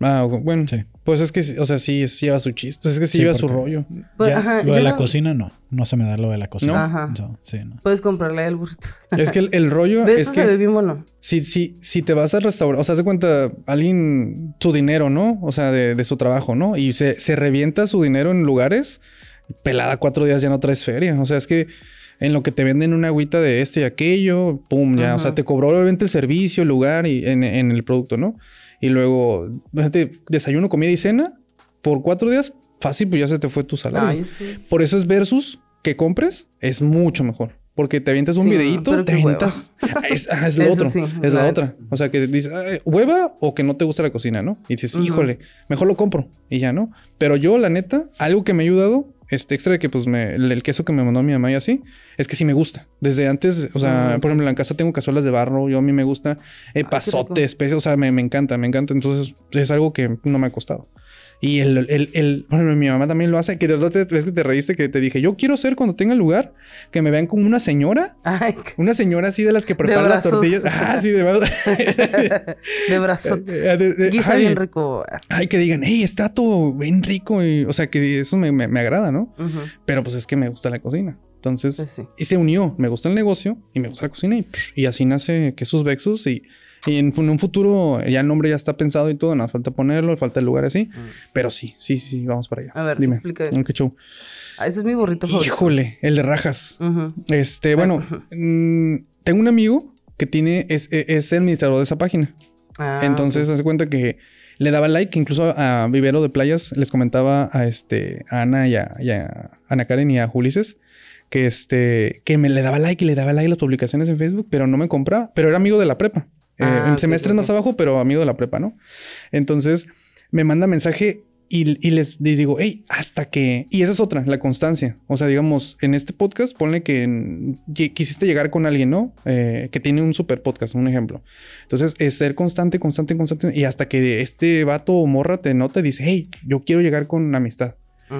Ah, bueno. Sí. Pues es que, o sea, sí, sí lleva su chiste. Es que sí, Sí, lleva su rollo. Pues, Ya, ajá, lo de la no- cocina, no. No se me da lo de la cocina. ¿No? Ajá. No, sí, no. Puedes comprarle el burrito. Es que el, el rollo De es esto se ve que bien bueno. si, si, si te vas al restaurante, o sea, de cuenta, alguien, su dinero, ¿no? O sea, de, de su trabajo, ¿no? Y se, se revienta su dinero en lugares, pelada cuatro días ya no traes feria. O sea, es que en lo que te venden una agüita de esto y aquello, pum, ya. O sea, te cobró obviamente el servicio, el lugar y en, en el producto, ¿no? Y luego, desayuno, comida y cena, por cuatro días, fácil, pues ya se te fue tu salario. Ay, sí. Por eso es versus que compres, es mucho mejor. Porque te avientas un Sí, videíto, te avientas. Es, es lo otro. sí, es la la otra. O sea, que dices, "Ay, hueva o que no te gusta la cocina, ¿no? Y dices, Ujú. híjole, mejor lo compro y ya, ¿no? Pero yo, la neta, algo que me ha ayudado, este extra de que, pues, me, el, el queso que me mandó mi mamá y así, es que sí me gusta. Desde antes, o sea, Ah, por ejemplo, en la casa tengo cazuelas de barro, yo a mí me gusta eh, rico. pasote, especie, o sea, me, me encanta, me encanta. Entonces, es algo que no me ha costado. Y el, el, el, ejemplo, mi mamá también lo hace, que te, ves que te reíste, que te dije, yo quiero ser cuando tenga lugar, que me vean como una señora, Ay, una señora así de las que prepara las brazos. tortillas. Ah, sí, de verdad. de brazotes. De- de- Guisa ay, bien rico. Ay, que digan, hey, está todo bien rico. Y, o sea, que eso me, me- me agrada, ¿no? Ujú, Pero pues es que me gusta la cocina. Entonces, Pues sí. y se unió. Me gusta el negocio y me gusta la cocina. Y, y así nace Quesos Vexus. Y, y en, en un futuro ya el nombre ya está pensado y todo. Nos falta ponerlo, falta el lugar así. Mm. Pero sí, sí, sí, sí, vamos para allá. A ver, Dime. explica esto. ¿Qué show? Ah, ese es mi burrito favorito. Híjole, el de rajas. Ujú. Este, bueno, mm, tengo un amigo que tiene, es, e, es el administrador de esa página. Ah, Entonces, ok. hace cuenta que le daba like, incluso a Vivero de Playas les comentaba a este a Ana y a, y a Ana Karen y a Ulises que este que me le daba like y le daba like a las publicaciones en Facebook, pero no me compraba, pero era amigo de la prepa. Eh, Ah, en semestres más abajo, pero amigo de la prepa, ¿no? Entonces, me manda mensaje y, y les digo, hey, hasta que... Y esa es otra, la constancia. O sea, digamos, en este podcast, ponle que lle- quisiste llegar con alguien, ¿no? Eh, que tiene un super podcast, un ejemplo. Entonces, es ser constante, constante, constante. Y hasta que este vato o morra te nota y dice, hey, yo quiero llegar con amistad.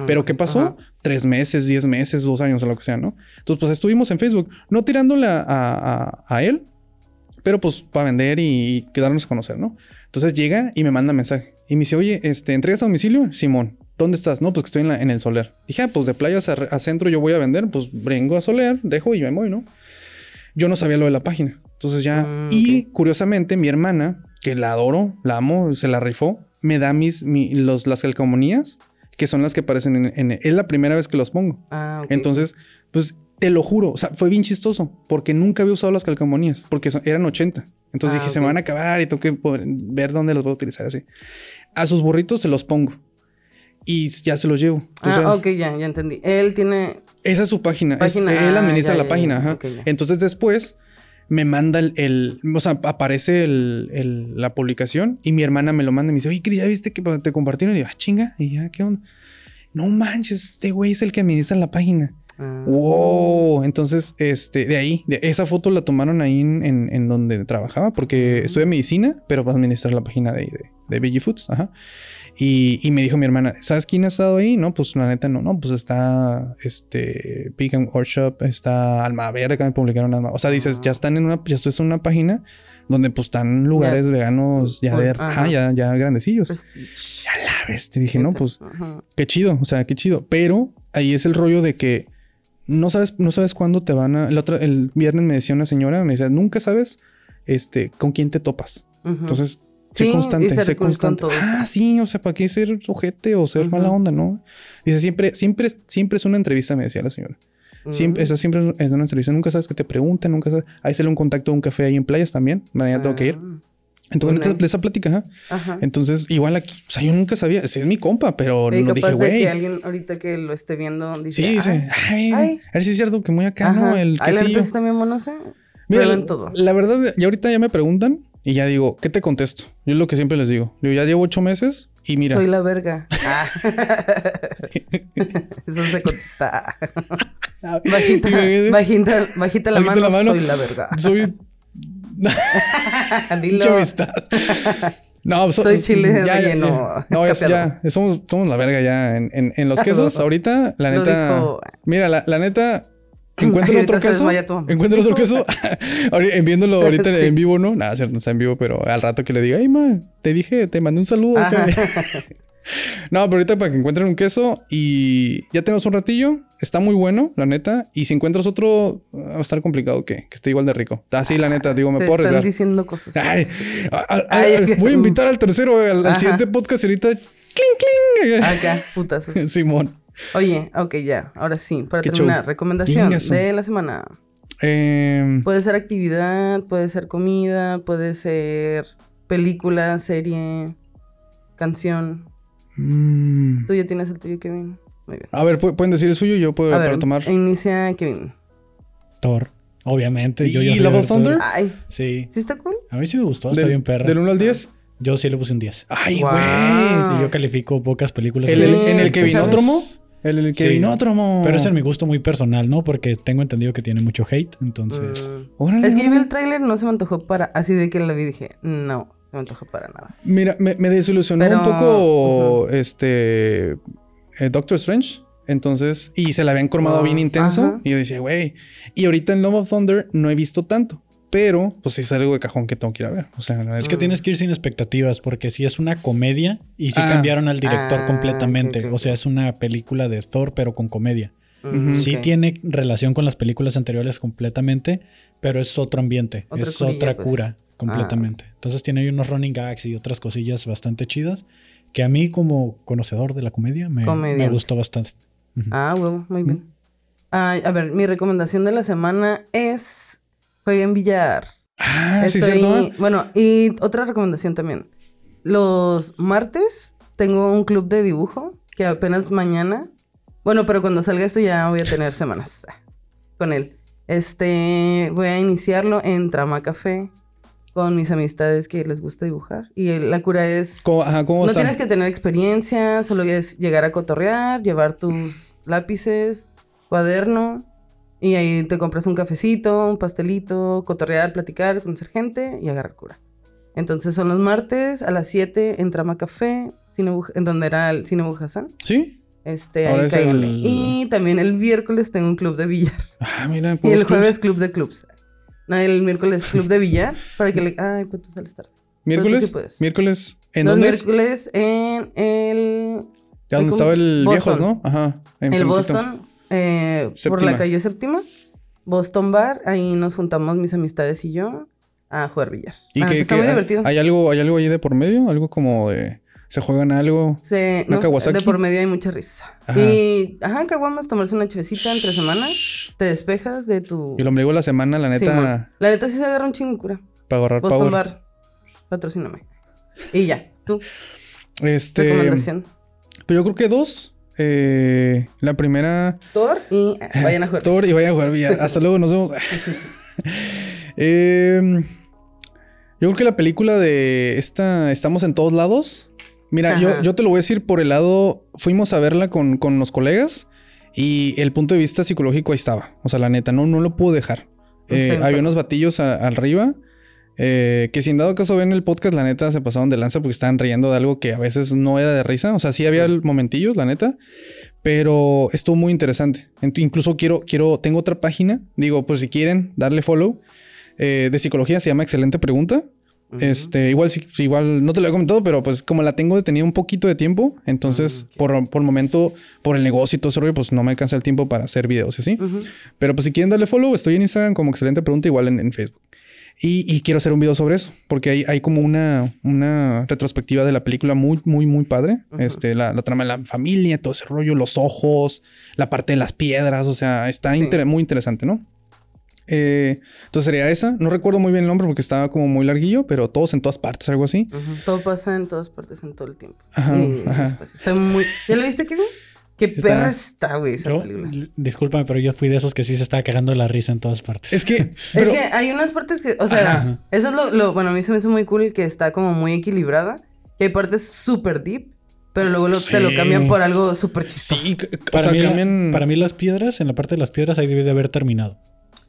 Pero ¿qué pasó? ajá. Tres meses, diez meses, dos años o lo que sea, ¿no? Entonces, pues estuvimos en Facebook, no tirándole a, a- a él, pero pues para vender y quedarnos a conocer, ¿no? Entonces llega y me manda mensaje y me dice, oye, este, ¿entregas a domicilio? Simón, ¿dónde estás? No, pues que estoy en, la- en el Soler. Dije, ah, pues de playas a, a centro yo voy a vender, pues vengo a Soler, dejo y me voy, ¿no? Yo no sabía lo de la página. Entonces ya, Mm, y curiosamente, mi hermana, que la adoro, la amo, se la rifó, me da mis, mi- los, las calcomanías, que son las que aparecen en, en- Es la primera vez que los pongo. Ah, ok. Entonces, pues te lo juro, o sea, fue bien chistoso, porque nunca había usado las calcomanías, porque son- eran 80. Entonces Ah, dije, se ok. me van a acabar y tengo que poder- ver dónde los voy a utilizar así. A sus burritos se los pongo y ya se los llevo. Entonces, Ah, ok, ya, ya entendí. Él tiene. Esa es su página. es- Página, él ah, administra ya, la ya, página. ya, ajá. ok, ya. Entonces después me manda el, el- o sea, aparece el- el- la publicación y mi hermana me lo manda y me dice, oye, Cris, ¿ya viste que te compartieron? Y digo, ah, chinga, y ya, ¿qué onda? No manches, este güey es el que administra la página. Ah, Wow. Entonces, este, de ahí, de esa foto la tomaron ahí en, en- en donde trabajaba, porque Mm. estudié medicina, pero para administrar la página de, de, de Veggie Foods, ajá. Y, y me dijo mi hermana, ¿sabes quién ha estado ahí? No, pues la neta no, no, pues está este Vegan Workshop, está Alma Verde, que me publicaron Alma. O sea, dices, Ah. ya están en una, ya esto es una página donde pues están lugares veganos ya de, Ajá. ajá, ya, ya grandecillos. Prestige. A la vez te dije, no, pues Ajá. qué chido, o sea, qué chido. Pero ahí es el rollo de que no sabes, no sabes cuándo te van a. El, otro, el viernes me decía una señora, me decía, nunca sabes este, con quién te topas. Entonces, sé Sí, constante, sé con constante. Ah, sí, o sea, ¿para qué ser ojete o ser mala onda, no? Dice, siempre, siempre, siempre es una entrevista, me decía la señora. Siempre, esa siempre es una entrevista. Nunca sabes que te preguntan, nunca sabes. Ahí sale un contacto de un café ahí en playas también. Mañana tengo que ir. Entonces, de esa plática, ajá. Ajá. Entonces, igual aquí, o sea, yo nunca sabía, ese es mi compa, pero no dije, güey. que alguien ahorita que lo esté viendo dice, Sí, dice, "Ay, ay, ay". a ver si es cierto que muy acá, ¿no? El quesillo. sí bien bueno, ¿sí? Mira, la, todo. la verdad, ya ahorita ya me preguntan y ya digo, ¿qué te contesto? Yo es lo que siempre les digo. Yo ya llevo ocho meses y mira. Soy la verga. Ah. Eso se contesta. Bajita, bajita, bajita la, Bajita mano, la mano. soy la verga. Soy Dilo. No, so- Soy chile ya, relleno ya. No, es, ya, somos, somos la verga ya en, en, en los quesos. Ahorita, la neta. dijo- Mira, la, la neta. Encuentro Ahorita otro queso. Encuentro otro queso. Ahorita- viéndolo ahorita Sí. en vivo, ¿no? Nada, cierto, no está en vivo, pero al rato que le diga, ay, ma, te dije, te mandé un saludo. Acá". Ajá. No, pero ahorita para que encuentren un queso y ya tenemos un ratillo, está muy bueno, la neta. Y si encuentras otro, va a estar complicado que, que esté igual de rico. Ah, sí, la neta, digo, me Se puedo están diciendo cosas. Ay, voy a invitar al tercero, al, siguiente podcast y ahorita. ¡cling, cling! Acá, putazos. Simón. Oye, ok, ya. Ahora sí, para Qué terminar, show. recomendación de la semana. Eh, Puede ser actividad, puede ser comida, puede ser película, serie, canción. Mm, Tú ya tienes el tuyo, Kevin. Muy bien. a ver, pu- pueden decir el suyo y yo puedo A ver, tomar. inicia Kevin. Thor. Obviamente. Yo, ¿Y yo a Love of Thunder? Ay, Sí. ¿sí está cool? A mí sí me gustó. Está bien perra. ¿Del 1 al 10? Yo sí le puse un 10. Ay, Wow. güey. Y yo califico pocas películas. ¿El, en el que vino. El, el que Sí. vino Tromo. Pero es en mi gusto muy personal, ¿no? Porque tengo entendido que tiene mucho hate. Entonces, Mm. Órale, Es que yo vi órale. el tráiler, no se me antojó para... Así de que la vi dije, no, me antojó para nada. Mira, me, me desilusionó Pero- un poco este eh, Doctor Strange. Entonces, y se la habían cromado Ah, bien intenso. ajá. Y yo decía, güey. Y ahorita en Love of Thunder no he visto tanto. Pero, pues es algo de cajón que tengo que ir a ver. O sea, es que tienes que ir sin expectativas porque si es una comedia y si Ah. cambiaron al director Ah, completamente. O sea, es una película de Thor pero con comedia. Sí tiene relación con las películas anteriores completamente, pero es otro ambiente, Otra es curilla, otra pues. cura completamente. Entonces tiene ahí unos running gags y otras cosillas bastante chidas que a mí como conocedor de la comedia me, me gustó bastante. Ujú. Ah, huevo, muy bien. Ay, a ver, mi recomendación de la semana es jueguen billar. Ah, sí, Estoy, cierto. ¿eh? bueno, y otra recomendación también. Los martes tengo un club de dibujo que apenas mañana. Bueno, pero cuando salga esto ya voy a tener semanas con él. Este, voy a iniciarlo en Trama Café con mis amistades que les gusta dibujar. Y la cura es... ¿Cómo, ajá, ¿cómo No están? tienes que tener experiencia, solo es llegar a cotorrear, llevar tus lápices, cuaderno, y ahí te compras un cafecito, un pastelito, cotorrear, platicar, conocer gente y agarrar cura. Entonces son los martes a las 7 en Trama Café, en donde era el Cine Bujasán. ¿Sí? Este, ahí es el- Y también el miércoles tengo un club de billar. Ah, mira. Y el jueves clubs. club de clubs. No, el miércoles club de billar para que le... Ay, pues tú sales tarde. ¿Miércoles? sí puedes. ¿Miércoles? ¿En Los dónde miércoles en el... Ya donde ¿cómo estaba el viejos, Boston. ¿no? Ajá. El enfrentito. Boston, eh, por la calle séptima. Boston Bar, ahí nos juntamos mis amistades y yo a jugar billar. ¿Y Ah, que, está que muy hay- divertido. ¿Hay algo, ¿Hay algo ahí de por medio? ¿Algo como de... ¿Se juegan algo? Se, ¿Una no, Kawasaki? de por medio hay mucha risa. Ajá. Y, ajá, caguamas, tomarse una chivecita entre semana, te despejas de tu... Y el ombligo la semana, la neta, La neta sí se agarra un chingo cura. para agarrar Boston power. Bar, patrocíname. Y ya, tú, Este... recomendación. Pues yo creo que dos. Eh, la primera... Thor y eh, vayan a jugar. Thor y vayan a jugar billar. Hasta luego, nos vemos. Eh, yo creo que la película de esta Estamos en todos lados. Mira, yo, yo te lo voy a decir por el lado. Fuimos a verla con, con los colegas y el punto de vista psicológico ahí estaba. O sea, la neta, no, no lo puedo dejar. Eh, había unos batillos a- arriba Eh, que si en dado caso ven el podcast, la neta se pasaron de lanza porque estaban riendo de algo que a veces no era de risa. O sea, sí había momentillos, la neta. Pero estuvo muy interesante. Incluso quiero, quiero, tengo otra página. Digo, pues si quieren darle follow. eh, de psicología se llama Excelente Pregunta. Este, igual, sí, igual no te lo he comentado, pero pues como la tengo detenida un poquito de tiempo, entonces Ah, por, por momento, por el negocio y todo ese rollo, pues no me alcanza el tiempo para hacer videos y así. Pero pues si quieren darle follow, estoy en Instagram como excelente pregunta, igual en, en Facebook. Y, y quiero hacer un video sobre eso, porque hay, hay como una, una retrospectiva de la película muy, muy, muy padre. Este, la, la trama de la familia, todo ese rollo, los ojos, la parte de las piedras, o sea, está Sí. inter- muy interesante, ¿no? Eh, entonces sería esa. No recuerdo muy bien el nombre porque estaba como muy larguillo, pero todos en todas partes, algo así. Ujú. Todo pasa en todas partes, en todo el tiempo. Ajá, Y ajá. Está muy... ¿Ya lo viste, Kevin? Qué Está- perra está, güey, esa Yo, película. discúlpame, pero yo fui de esos que sí se estaba cagando de la risa en todas partes. Es que, Es pero, que hay unas partes que, o sea, Ajá. eso es lo, lo- bueno, a mí se me hizo muy cool que está como muy equilibrada. Que hay partes súper deep, pero luego lo- te lo Sí. cambian por algo súper chistoso. sí, c- o para, sea, mí la- cambian- para mí las piedras, en la parte de las piedras, ahí debió de haber terminado.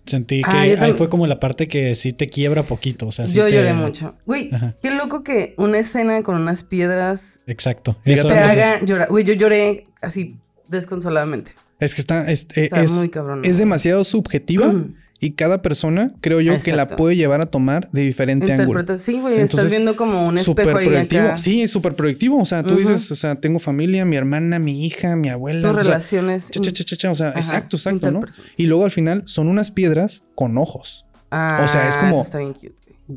Sentí que Ah, yo ahí también. fue como la parte que sí te quiebra poquito. O sea, sí Yo te- lloré mucho. Güey, Ajá. qué loco que una escena con unas piedras Exacto. Eso, te haga llorar. Güey, yo lloré así desconsoladamente. Es que está, es, eh, Está es- muy cabrón. es demasiado subjetiva y cada persona creo yo que la puede llevar a tomar de diferente ángulo. Interpreta, sí, güey, estás Entonces, viendo como un Súper espejo ahí proyectivo. acá. Sí, es súper proyectivo. O sea, tú dices, o sea, tengo familia, mi hermana, mi hija, mi abuela. Tus o sea, relaciones. cha, cha, cha, cha, cha, o sea, Ajá, exacto, exacto, ¿no? Y luego al final son unas piedras con ojos. Ah, O sea, es como- eso Está bien cute.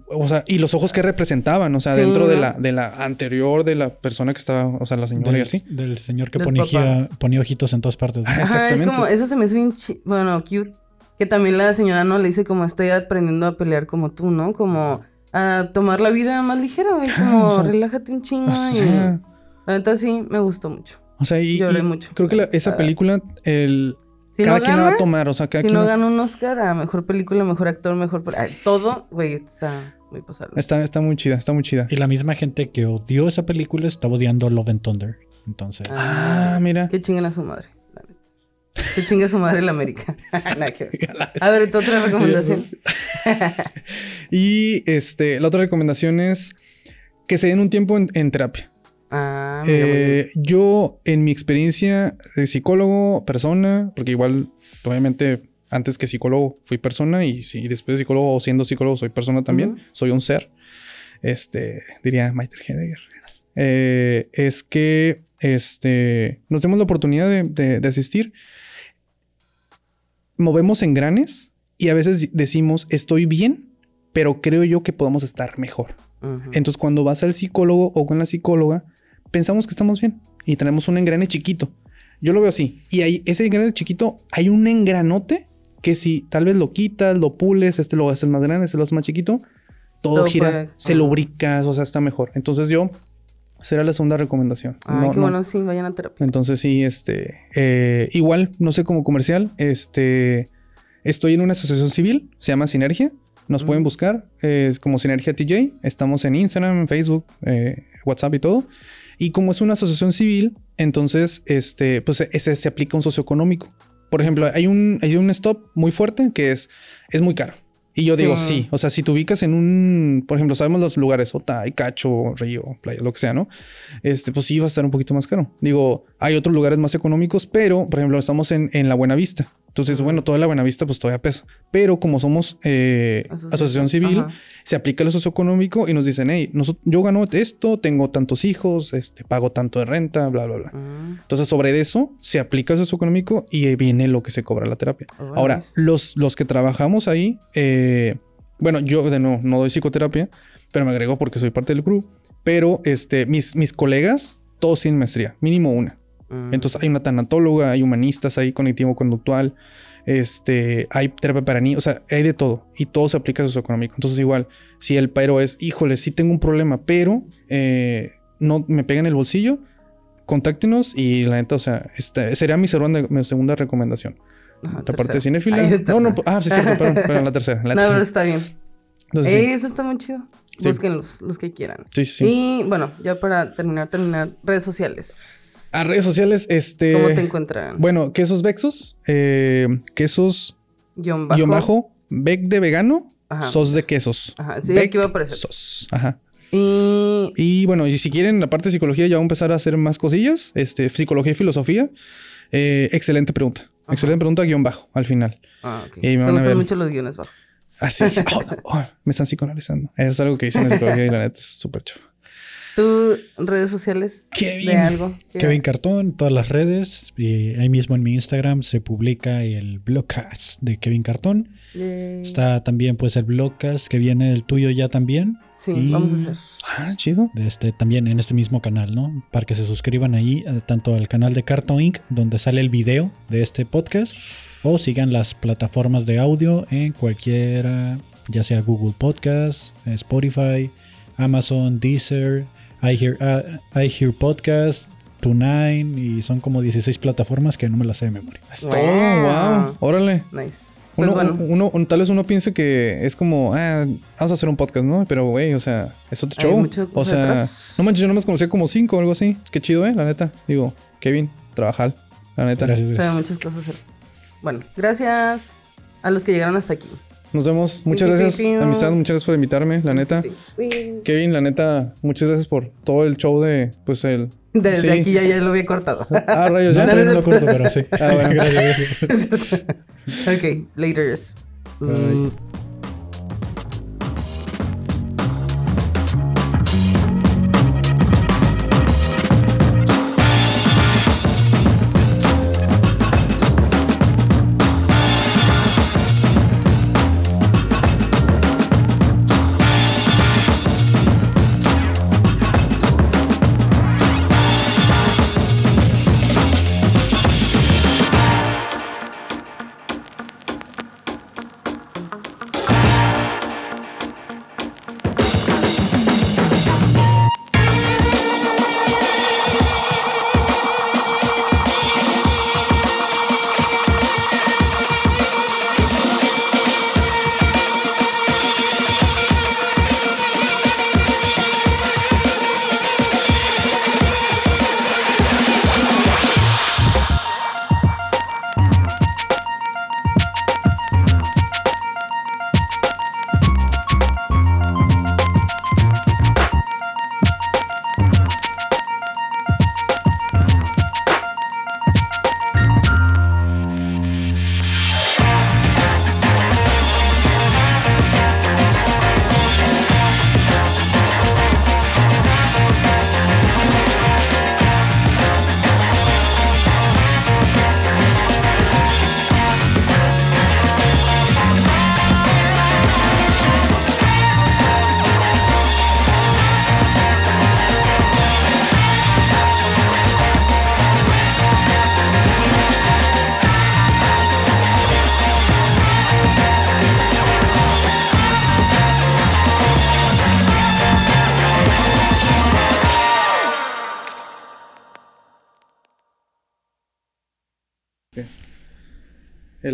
O sea, y los ojos que representaban, o sea, Sí, dentro de la, de la anterior de la persona que estaba, o sea, la señora y del, así. del señor que Del ponía, ponía ojitos en todas partes. ¿no? Ajá. Ajá, es Exactamente. como, eso se me hizo bien bueno, cute. Que también la señora no le dice como estoy aprendiendo a pelear como tú, ¿no? Como a tomar la vida más ligera, güey. Como o sea, relájate un chingo. O y... sea, La neta sí, me gustó mucho. o sea, y, Lloré y mucho. creo que la- esa Ah. película, el, Si cada no quien la va gana, a tomar, o sea, cada si quien no la- gana un Oscar a mejor película, mejor actor, mejor. ay, todo, güey, está muy pasado. Está, está muy chida, está muy chida. Y la misma gente que odió esa película estaba odiando Love and Thunder. Entonces, Ah, mira. Que chinguen a su madre, la. Que chingue a su madre la América. A ver, ¿tu otra recomendación? Y este, la otra recomendación es que se den un tiempo en, en terapia. Ah, mira. Eh, yo, en mi experiencia de psicólogo, persona, porque igual, obviamente, antes que psicólogo fui persona y si después de psicólogo o siendo psicólogo soy persona también, soy un ser. Este, diría Meister Heidegger. Eh, es que este, nos demos la oportunidad de, de- de asistir. Movemos engranes y a veces decimos, estoy bien, pero creo yo que podemos estar mejor. Ujú. Entonces, cuando vas al psicólogo o con la psicóloga, pensamos que estamos bien y tenemos un engrane chiquito. Yo lo veo así. Y ahí, ese engrane chiquito, hay un engranote que si tal vez lo quitas, lo pules, este lo haces más grande, este lo haces más chiquito, todo, Todo gira, puede- se ajá. lubrica, o sea, está mejor. Entonces, yo, será la segunda recomendación. Ay, No- qué no- bueno, sí, vayan a terapia. entonces sí, este, eh, igual, no sé, como comercial, este, estoy en una asociación civil, se llama Sinergia, nos Mm. pueden buscar eh, como Sinergia TJ, estamos en Instagram, en Facebook, eh, WhatsApp y todo, y como es una asociación civil, entonces, este, pues ese se aplica un socioeconómico. Por ejemplo, hay un, hay un stop muy fuerte que es, es muy caro. Y yo digo, Sí. o sea, si te ubicas en un, por ejemplo, sabemos los lugares, Otay, Cacho, Río, Playa, lo que sea, ¿no? Este, pues sí va a estar un poquito más caro. Digo, hay otros lugares más económicos, pero, por ejemplo, estamos en, en la Buenavista. Entonces, bueno, toda la Buenavista pues todavía pesa. Pero como somos eh, asociación, civil, Ajá. se aplica lo socioeconómico y nos dicen, hey, yo gano esto, tengo tantos hijos, este, pago tanto de renta, bla, bla, bla. Mm, Entonces, sobre eso se aplica el socioeconómico y viene lo que se cobra la terapia. oh, Ahora, nice. los, los que trabajamos ahí, eh, bueno, yo de no, no doy psicoterapia, pero me agrego porque soy parte del crew. Pero este, mis, mis colegas, todos tienen maestría, mínimo una. Mm. Entonces hay una tanatóloga, hay humanistas, hay cognitivo-conductual, este, hay terapia para niños, o sea, hay de todo. Y todo se aplica a socioeconómico. Entonces igual, si el pero es, híjole, sí tengo un problema, pero eh, no me pega en el bolsillo, contáctenos y la neta, o sea, esta, sería mi segunda, mi segunda recomendación. La parte cinéfila. No, no, ah, sí, cierto, perdón, perdón, la tercera. La No, pero tercera. está bien. Entonces, sí. Eh, Eso está muy chido. Sí. Búsquenlos, los que quieran. sí, sí, sí. Y bueno, ya para terminar, terminar, redes sociales. A redes sociales, este. ¿Cómo te encuentran? Bueno, quesos Vexos, eh, quesos Guión bajo. guion bajo, de vegano Ajá. Sos de quesos. Ajá, sí, aquí va a aparecer. Sos. Ajá. Y... Y bueno, y si quieren la parte de psicología ya vamos a empezar a hacer más cosillas. Este, psicología y filosofía. Eh, excelente pregunta. Ajá. Excelente pregunta, guion bajo, al final. Ah, ok. Me a gustan mucho los guiones bajos. Así. Oh, oh, me están psicoanalizando. Eso es algo que hice en la psicología y la neta es súper chido. ¿Tú, redes sociales? Kevin. ¿De algo? Kevin Cartón, todas las redes. Y ahí mismo en mi Instagram se publica el blogcast de Kevin Cartón. Yay. Está también pues el blogcast que viene el tuyo ya también. Sí, y- vamos a hacer. Ah, chido. Este, también en este mismo canal, ¿no? Para que se suscriban ahí, eh, tanto al canal de Cartoon Inc., donde sale el video de este podcast, o sigan las plataformas de audio en cualquiera, ya sea Google Podcast, Spotify, Amazon, Deezer, iHear, ah, iHear Podcast, Tune9, y son como 16 plataformas que no me las sé de memoria. Es todo. Wow. Órale. Nice. Pues Uno, bueno. uno- un- tal vez uno piense que es como, ah, vamos a hacer un podcast, ¿no? Pero, güey, o sea, es otro Hay show. mucho O sea, detrás. no manches, yo nomás conocía como cinco o algo así. Es que chido, ¿eh? La neta. Digo, Kevin, trabajar. La neta. Gracias, Pero gracias. muchas cosas. hacer. Bueno, gracias a los que llegaron hasta aquí. Nos vemos. Muchas gracias, amistad. Muchas gracias por invitarme, la neta. Kevin, la neta, muchas gracias por todo el show de, pues, el... Desde Sí. aquí ya, ya lo había cortado. Ah, rayos, No, ya. no lo corto, pero sí. Ah, bueno. gracias, gracias. ok, laters. Bye.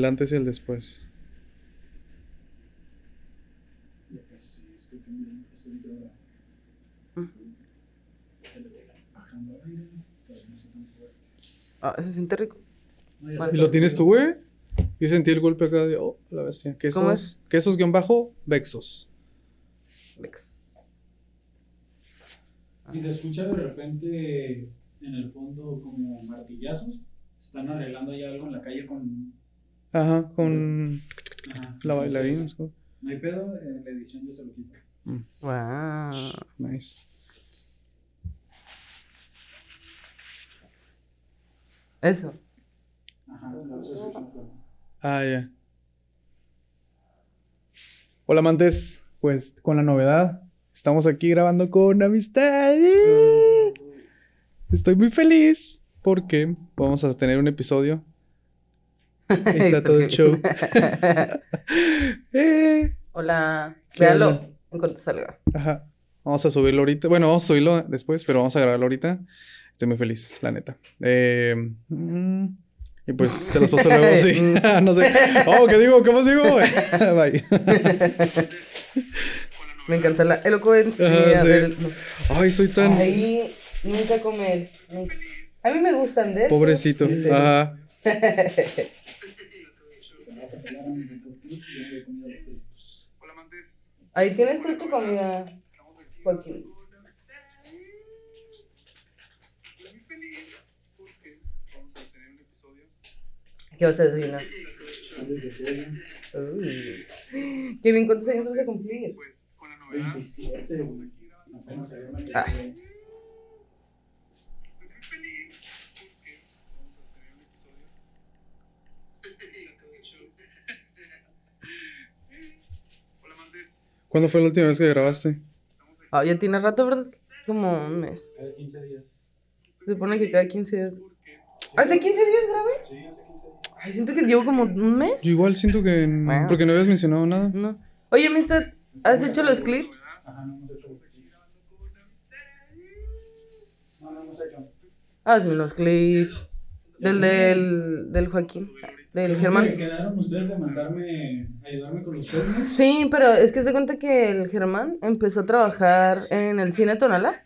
El antes y el después. ah, se siente rico. ¿Y lo tienes tú, güey? Yo sentí el golpe acá de, oh, la bestia. Quesos, ¿Cómo es? Quesos guion bajo, Vexos. Lex. Si se escucha de repente en el fondo como martillazos, están arreglando ya algo en la calle con... Ajá, con Ajá. la bailarina. ¿no? No hay pedo, en la edición yo se lo quito. Wow. Nice. Eso. Ajá. Ah, ya. Hola, amantes. Pues con la novedad, estamos aquí grabando con Amistad. Estoy muy feliz porque vamos a tener un episodio. Ahí está todo el show. Eh, Hola. ¿Qué Véalo en cuanto salga. Ajá. Vamos a subirlo ahorita. Bueno, vamos a subirlo después, pero vamos a grabarlo ahorita. Estoy muy feliz, la neta. Eh, mm, y pues se los paso luego, sí. no sé. Oh, ¿qué digo? ¿Qué más digo? Bye. Me encanta la elocuencia Ajá, sí. del... Ay, soy tan Ay, nunca comer. A mí me gustan de esos. pobrecito. Ajá. Ahí tienes tú tu comida, Joaquín. ¿Qué vas a desayunar? Uy. Kevin, ¿cuántos años vas a cumplir? con la novedad. 27. Apenas ayer me Ay. quedé. Estoy muy feliz porque vamos a tener un episodio. Hola, amantes. ¿Cuándo fue la última vez que grabaste? Ah, ya tiene rato, ¿verdad? Como un mes. Cada 15 días. Se supone que cada 15 días. ¿Hace 15 días grabé? Sí, hace 15 días. Ay, siento que llevo como un mes. Yo igual siento que... Bueno. Porque no habías mencionado nada. No. Oye, amistad, ¿has hecho los clips? Ajá, no hemos hecho. No, no hemos hecho. Hazme unos clips. Del del, del Joaquín. Del ¿Me Germán. quedaron ustedes de mandarme, ayudarme con los shows? Sí, pero es que se cuenta que el Germán empezó a trabajar en el cine Tonala.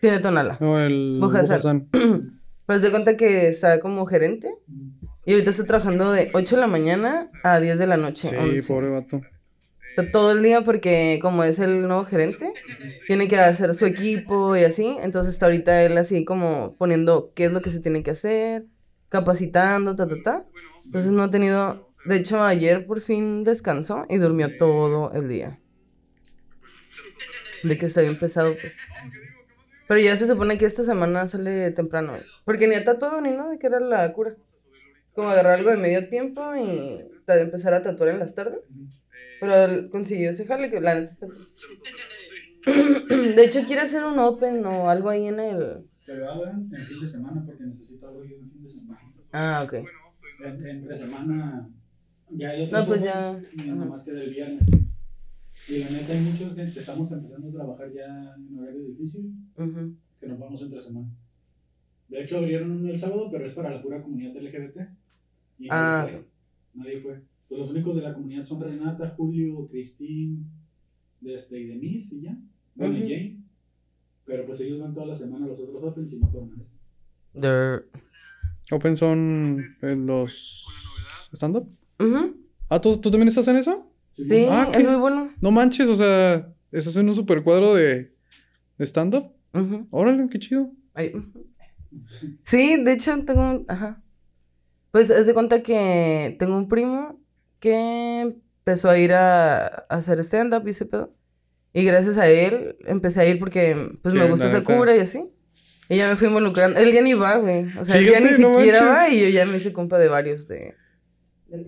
Cine Tonala. No, el... Bujasán. Bujasán. Pero se cuenta que está como gerente. Y ahorita está trabajando de 8 de la mañana a 10 de la noche. Sí, 11. pobre vato. Está todo el día porque como es el nuevo gerente, tiene que hacer su equipo y así. Entonces está ahorita él así como poniendo qué es lo que se tiene que hacer, capacitando, ta, ta, ta. Entonces no ha tenido... De hecho, ayer por fin descansó y durmió todo el día. De que está bien pesado, pues. Pero ya se supone que esta semana sale temprano. ¿eh? Porque ni a tatuado ni nada, que era la cura. Como agarrar algo de medio tiempo y empezar a tatuar en las tardes. Pero él consiguió ese que la neta está... De hecho, quiere hacer un open o algo ahí en el... Que lo hagan en fin de semana porque necesito algo yo en fin de semana. Ah, ok. En- Entre semana ya hay No, otros pues ojos ya, nada más que del viernes. Y la neta hay muchos que estamos empezando a trabajar ya en horario difícil Ujú. que nos vamos entre semana. De hecho abrieron uno el sábado, pero es para la pura comunidad LGBT. Y nadie Ah, fue. ok. Nadie fue. Pues los únicos de la comunidad son Renata, Julio, Cristín, de este, y Denise y ya. Bueno, y Ujú. Jane. Pero pues ellos van toda la semana los otros Opens y no fueron a este. Der- Open son eh, los... ¿Stand-up? Ujú. Ah, ¿tú, ¿tú también estás en eso? Sí, Ah, es muy bueno. No manches, o sea... ¿Estás en un super cuadro de... de stand-up? Órale, qué chido. Ay. Sí, de hecho tengo un... Ajá. Pues haz de cuenta que tengo un primo que empezó a ir a, a hacer stand-up y ese pedo. Y gracias a él empecé a ir porque pues Sí, me gusta esa cura y así. Y ya me fui involucrando. Él ya ni va, güey. O sea, él ya ni no siquiera manches. va y yo ya me hice compa de varios de... del.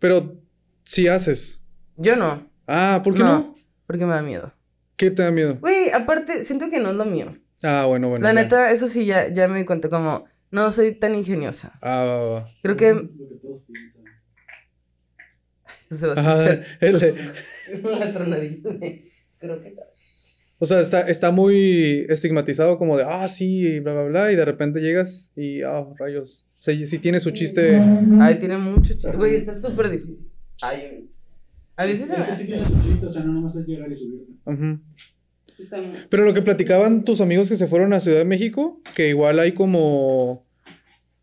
Pero, si haces. Yo no. Ah, ¿por qué no? Porque me da miedo. ¿Qué te da miedo? Güey, aparte, siento que no es lo mío. Ah, bueno, bueno. La neta, eso sí, ya, ya me di cuenta, como, no soy tan ingeniosa. Ah, va, va, va. Creo que... Lo que todos piensan. Eso se va a Ajá, escuchar. el- Una tronadita de croquetas. o sea, está, está muy estigmatizado como de, ah, sí, y bla, bla, bla, y de repente llegas y, ah, rayos. O sea, sí tiene su chiste. Ay, tiene mucho chiste. Güey, está súper difícil. Ay, a veces se Es me que sí hace. tiene su chiste, o sea, no nomás es llegar y muy- Pero lo que platicaban tus amigos que se fueron a Ciudad de México, que igual hay como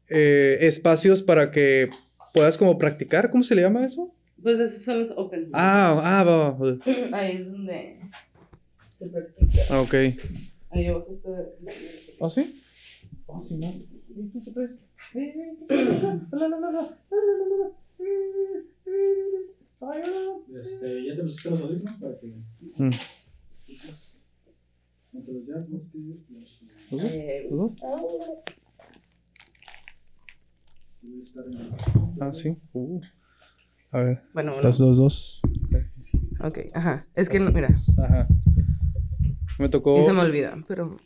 eh, espacios para que puedas como practicar, ¿cómo se le llama eso? Pues esos son los opens. Ah, ah, va, va. Ahí es donde se practica. Ah, ok. Ahí abajo está. ¿Ah, sí? Oh, sí, no. Este, ya te pusiste los audífonos para que Mm. Eh, Ah, sí. Uh. A ver. Bueno, bueno. Dos, dos, dos. Ok, ajá. Es que, no, mira, Ajá. Me tocó, y se me olvida, pero.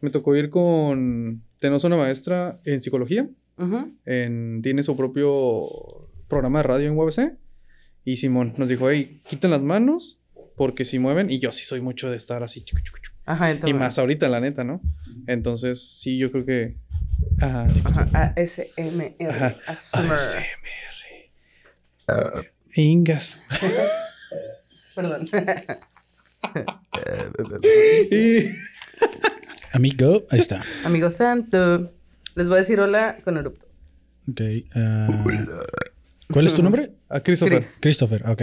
me tocó ir con... Tenemos una maestra en psicología. ujú. En, tiene su propio programa de radio en UABC. Y Simón nos dijo, hey, quiten las manos porque si mueven. Y yo sí soy mucho de estar así. chucu, chucu, chucu. Ajá, Y entonces. más ahorita, la neta, ¿no? Entonces, sí, yo creo que... Ajá. Ajá, ASMR. Ajá. ASMR. ASMR. Ingas. Perdón. Amigo, ahí está. Amigo santo. Les voy a decir hola con erupto. Ok. ah, ¿Cuál es tu nombre? A Christopher. Chris. Christopher, ok.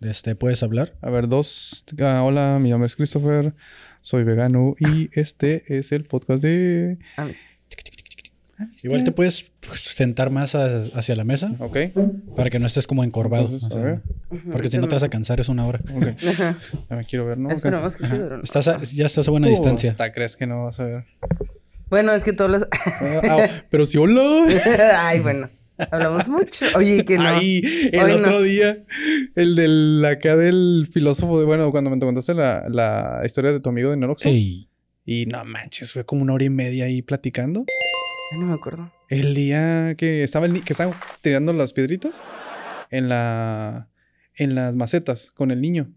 Este, ¿Puedes hablar? A ver, dos. Ah, hola, mi nombre es Christopher. Soy vegano y este es el podcast de. Listo. Igual te puedes sentar más a- hacia la mesa Ok. para que no estés como encorvado. Entonces, o a sea, ver. porque si no te vas a cansar, es una hora. Ok. Ajá. A ver, quiero ver, ¿no? Esperamos que sí. Ajá. pero no. Estás a- ya estás a buena Uh, distancia. Hasta crees que no vas a ver. Bueno, es que todos los... Ah, ah, pero si hola. Ay, bueno. Hablamos mucho. Oye, que no. Ahí, el Hoy no. otro día, el del acá del filósofo de, bueno, cuando me contaste la, la historia de tu amigo de Noroxo. Y no manches, fue como una hora y media ahí platicando. Ay, no me acuerdo. El día que estaba el que estaban tirando las piedritas en la en las macetas con el niño.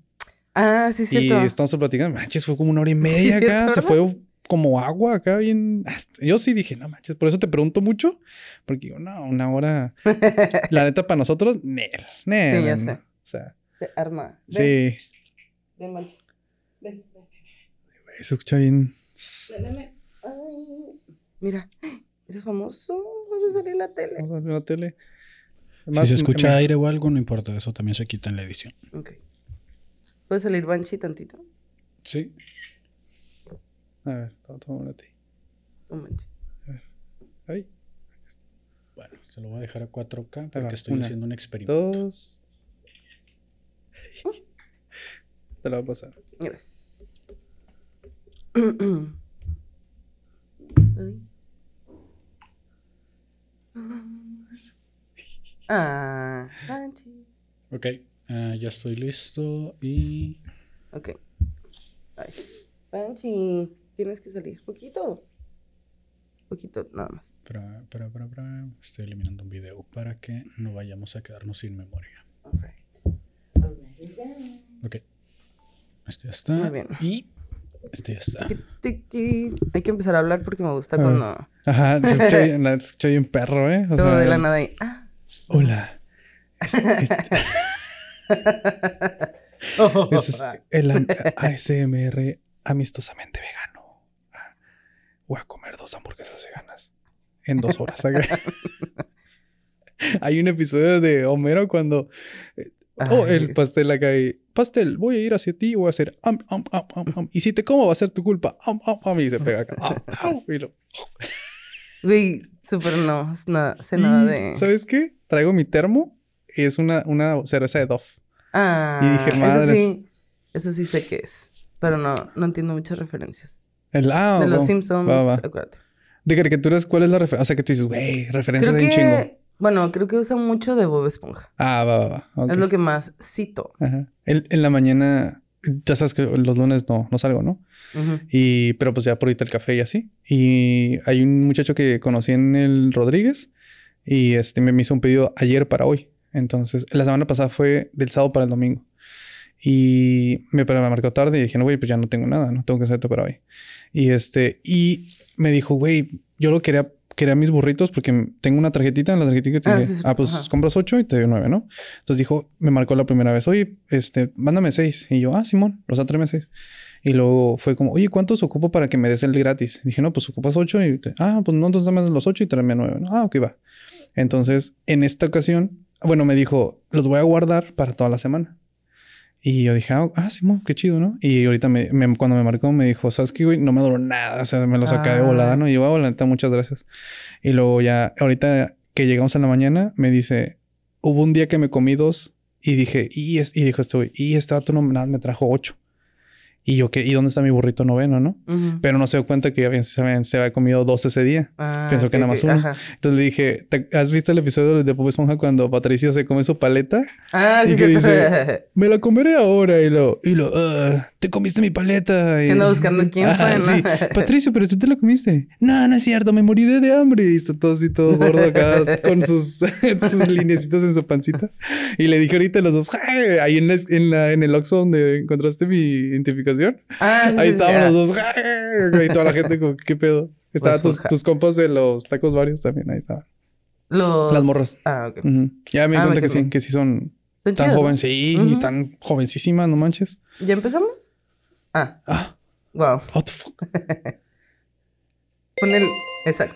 Ah, sí, es y cierto. estamos platicando, manches, fue como una hora y media Sí, acá, ¿cierto, se fue como agua acá bien. Yo sí dije, no manches, por eso te pregunto mucho, porque digo, no, una hora. La neta para nosotros, nel, nel. Sí, ya sé. O sea, Se arma. Ven, sí, ven, Manches. Ven, ven, se escucha bien. ven, ven, ven. Ay. Mira, eres famoso. Vas a salir en la tele. Vamos a ver la tele. si se escucha me- aire o algo, no importa. Eso también se quita en la edición. Ok. ¿Puede salir Banshee tantito? Sí. A ver, toma, toma una ti. No manches. Ay, Bueno, se lo voy a dejar a 4K va, porque estoy una, haciendo un experimento. dos. Te la voy a pasar. Gracias. Ay. Ah. Ok, ah, ya estoy listo y... Ok. Ay. Tienes que salir poquito. Poquito, nada más. Espera, espera, espera, espera. Estoy eliminando un video para que no vayamos a quedarnos sin memoria. Alright. Ok. Este ya está. Muy bien. Y este ya está. Hay que empezar a hablar porque me gusta Ah. cuando Ajá, escucha bien perro, ¿eh? O todo sea, de la nada ahí. Ah. Hola. Este- Ese es el an- ASMR amistosamente vegano. Ah, Voy a comer dos hamburguesas veganas en dos horas. Hay un episodio de Homero cuando... eh, Oh, el pastel acá y... Pastel, voy a ir hacia ti y voy a hacer... am, am, am, am, am, y si te como va a ser tu culpa. Am, am, am, y se pega acá. Am, am, y lo- Güey, súper no. nada- sé nada de. ¿Sabes qué? Traigo mi termo. y Es una, una cerveza de Dove. Ah, Y dije, eso madres. sí. Eso sí sé qué es. Pero no, no entiendo muchas referencias. El, ah, de los va- Simpsons, va, va. acuérdate. De caricaturas, ¿cuál es la referencia? O sea, que tú dices, güey, referencia Creo de un chingo. Bueno, creo que usa mucho de Bob Esponja. Ah, va, va, va. Es lo que más cito. Ajá. El- en la mañana, ya sabes que los lunes no, no salgo, ¿no? Ujú. Y, pero pues ya por ahorita el café y así. Y hay un muchacho que conocí en el Rodríguez y este me hizo un pedido ayer para hoy. Entonces, la semana pasada fue del sábado para el domingo. Y me, me marcó tarde y dije, no, güey, pues ya no tengo nada, no tengo que hacerte para hoy. Y este, y me dijo, güey, yo lo quería, quería mis burritos porque tengo una tarjetita, en la tarjetita que te Ah, dije, sí, sí, ah, pues ajá. compras ocho y te doy nueve, ¿no? Entonces dijo, me marcó la primera vez, oye, este, mándame seis. Y yo, ah, Simón, los tráeme seis. Y luego fue como, oye, ¿cuántos ocupo para que me des el gratis? Dije, no, pues ocupas ocho y, te- ah, pues no, entonces dame los ocho y tráeme nueve. ¿no? Ah, ok, va. Entonces, en esta ocasión, bueno, me dijo, los voy a guardar para toda la semana. Y yo dije, ah, ah, Simón, qué chido, ¿no? Y ahorita me, me- cuando me marcó me dijo, ¿sabes qué, güey? No me duró nada, o sea, me los acabé de Ah. volada, ¿no? Y yo, ah, la neta, muchas gracias. Y luego ya, ahorita que llegamos en la mañana, me dice, hubo un día que me comí dos y dije, y, es, y dijo este güey, y este vato no nada, me trajo ocho. Y yo, ¿qué? ¿Y dónde está mi burrito noveno, no? Ujú. Pero no se dio cuenta que habían- se, habían- se había comido dos ese día. Ah, Pensó que nada más uno. ajá. Entonces le dije, ¿te- ¿has visto el episodio de Bob Esponja cuando Patricio se come su paleta? Ah, sí, ¿Y qué cierto. dice? Me la comeré ahora y lo, y lo, "Ah, te comiste mi paleta. Y, Que anda buscando quién fue, ¿no? sí. Patricio, pero tú te la comiste. No, no es cierto, me morí de, de hambre. Y está todo así, todo gordo acá con sus, sus linecitos en su pancita. Y le dije ahorita a los dos, "Ay", ahí en, la, en, la- en el Oxxo donde encontraste mi identificación. Ah, sí, ahí sí, ah. los dos, y toda la gente como, ¿qué pedo? Estaban tus, Esponja. tus compas de los tacos varios también, ahí estaban. Los... Las morras. Ah, ok. Ya me di Ah, me cuenta que sí, que sí son Son tan jóvenes, Ujú. tan jovencísimas, no manches. ¿Ya empezamos? Ah, Ah, wow. what the fuck. Pon el... Exacto.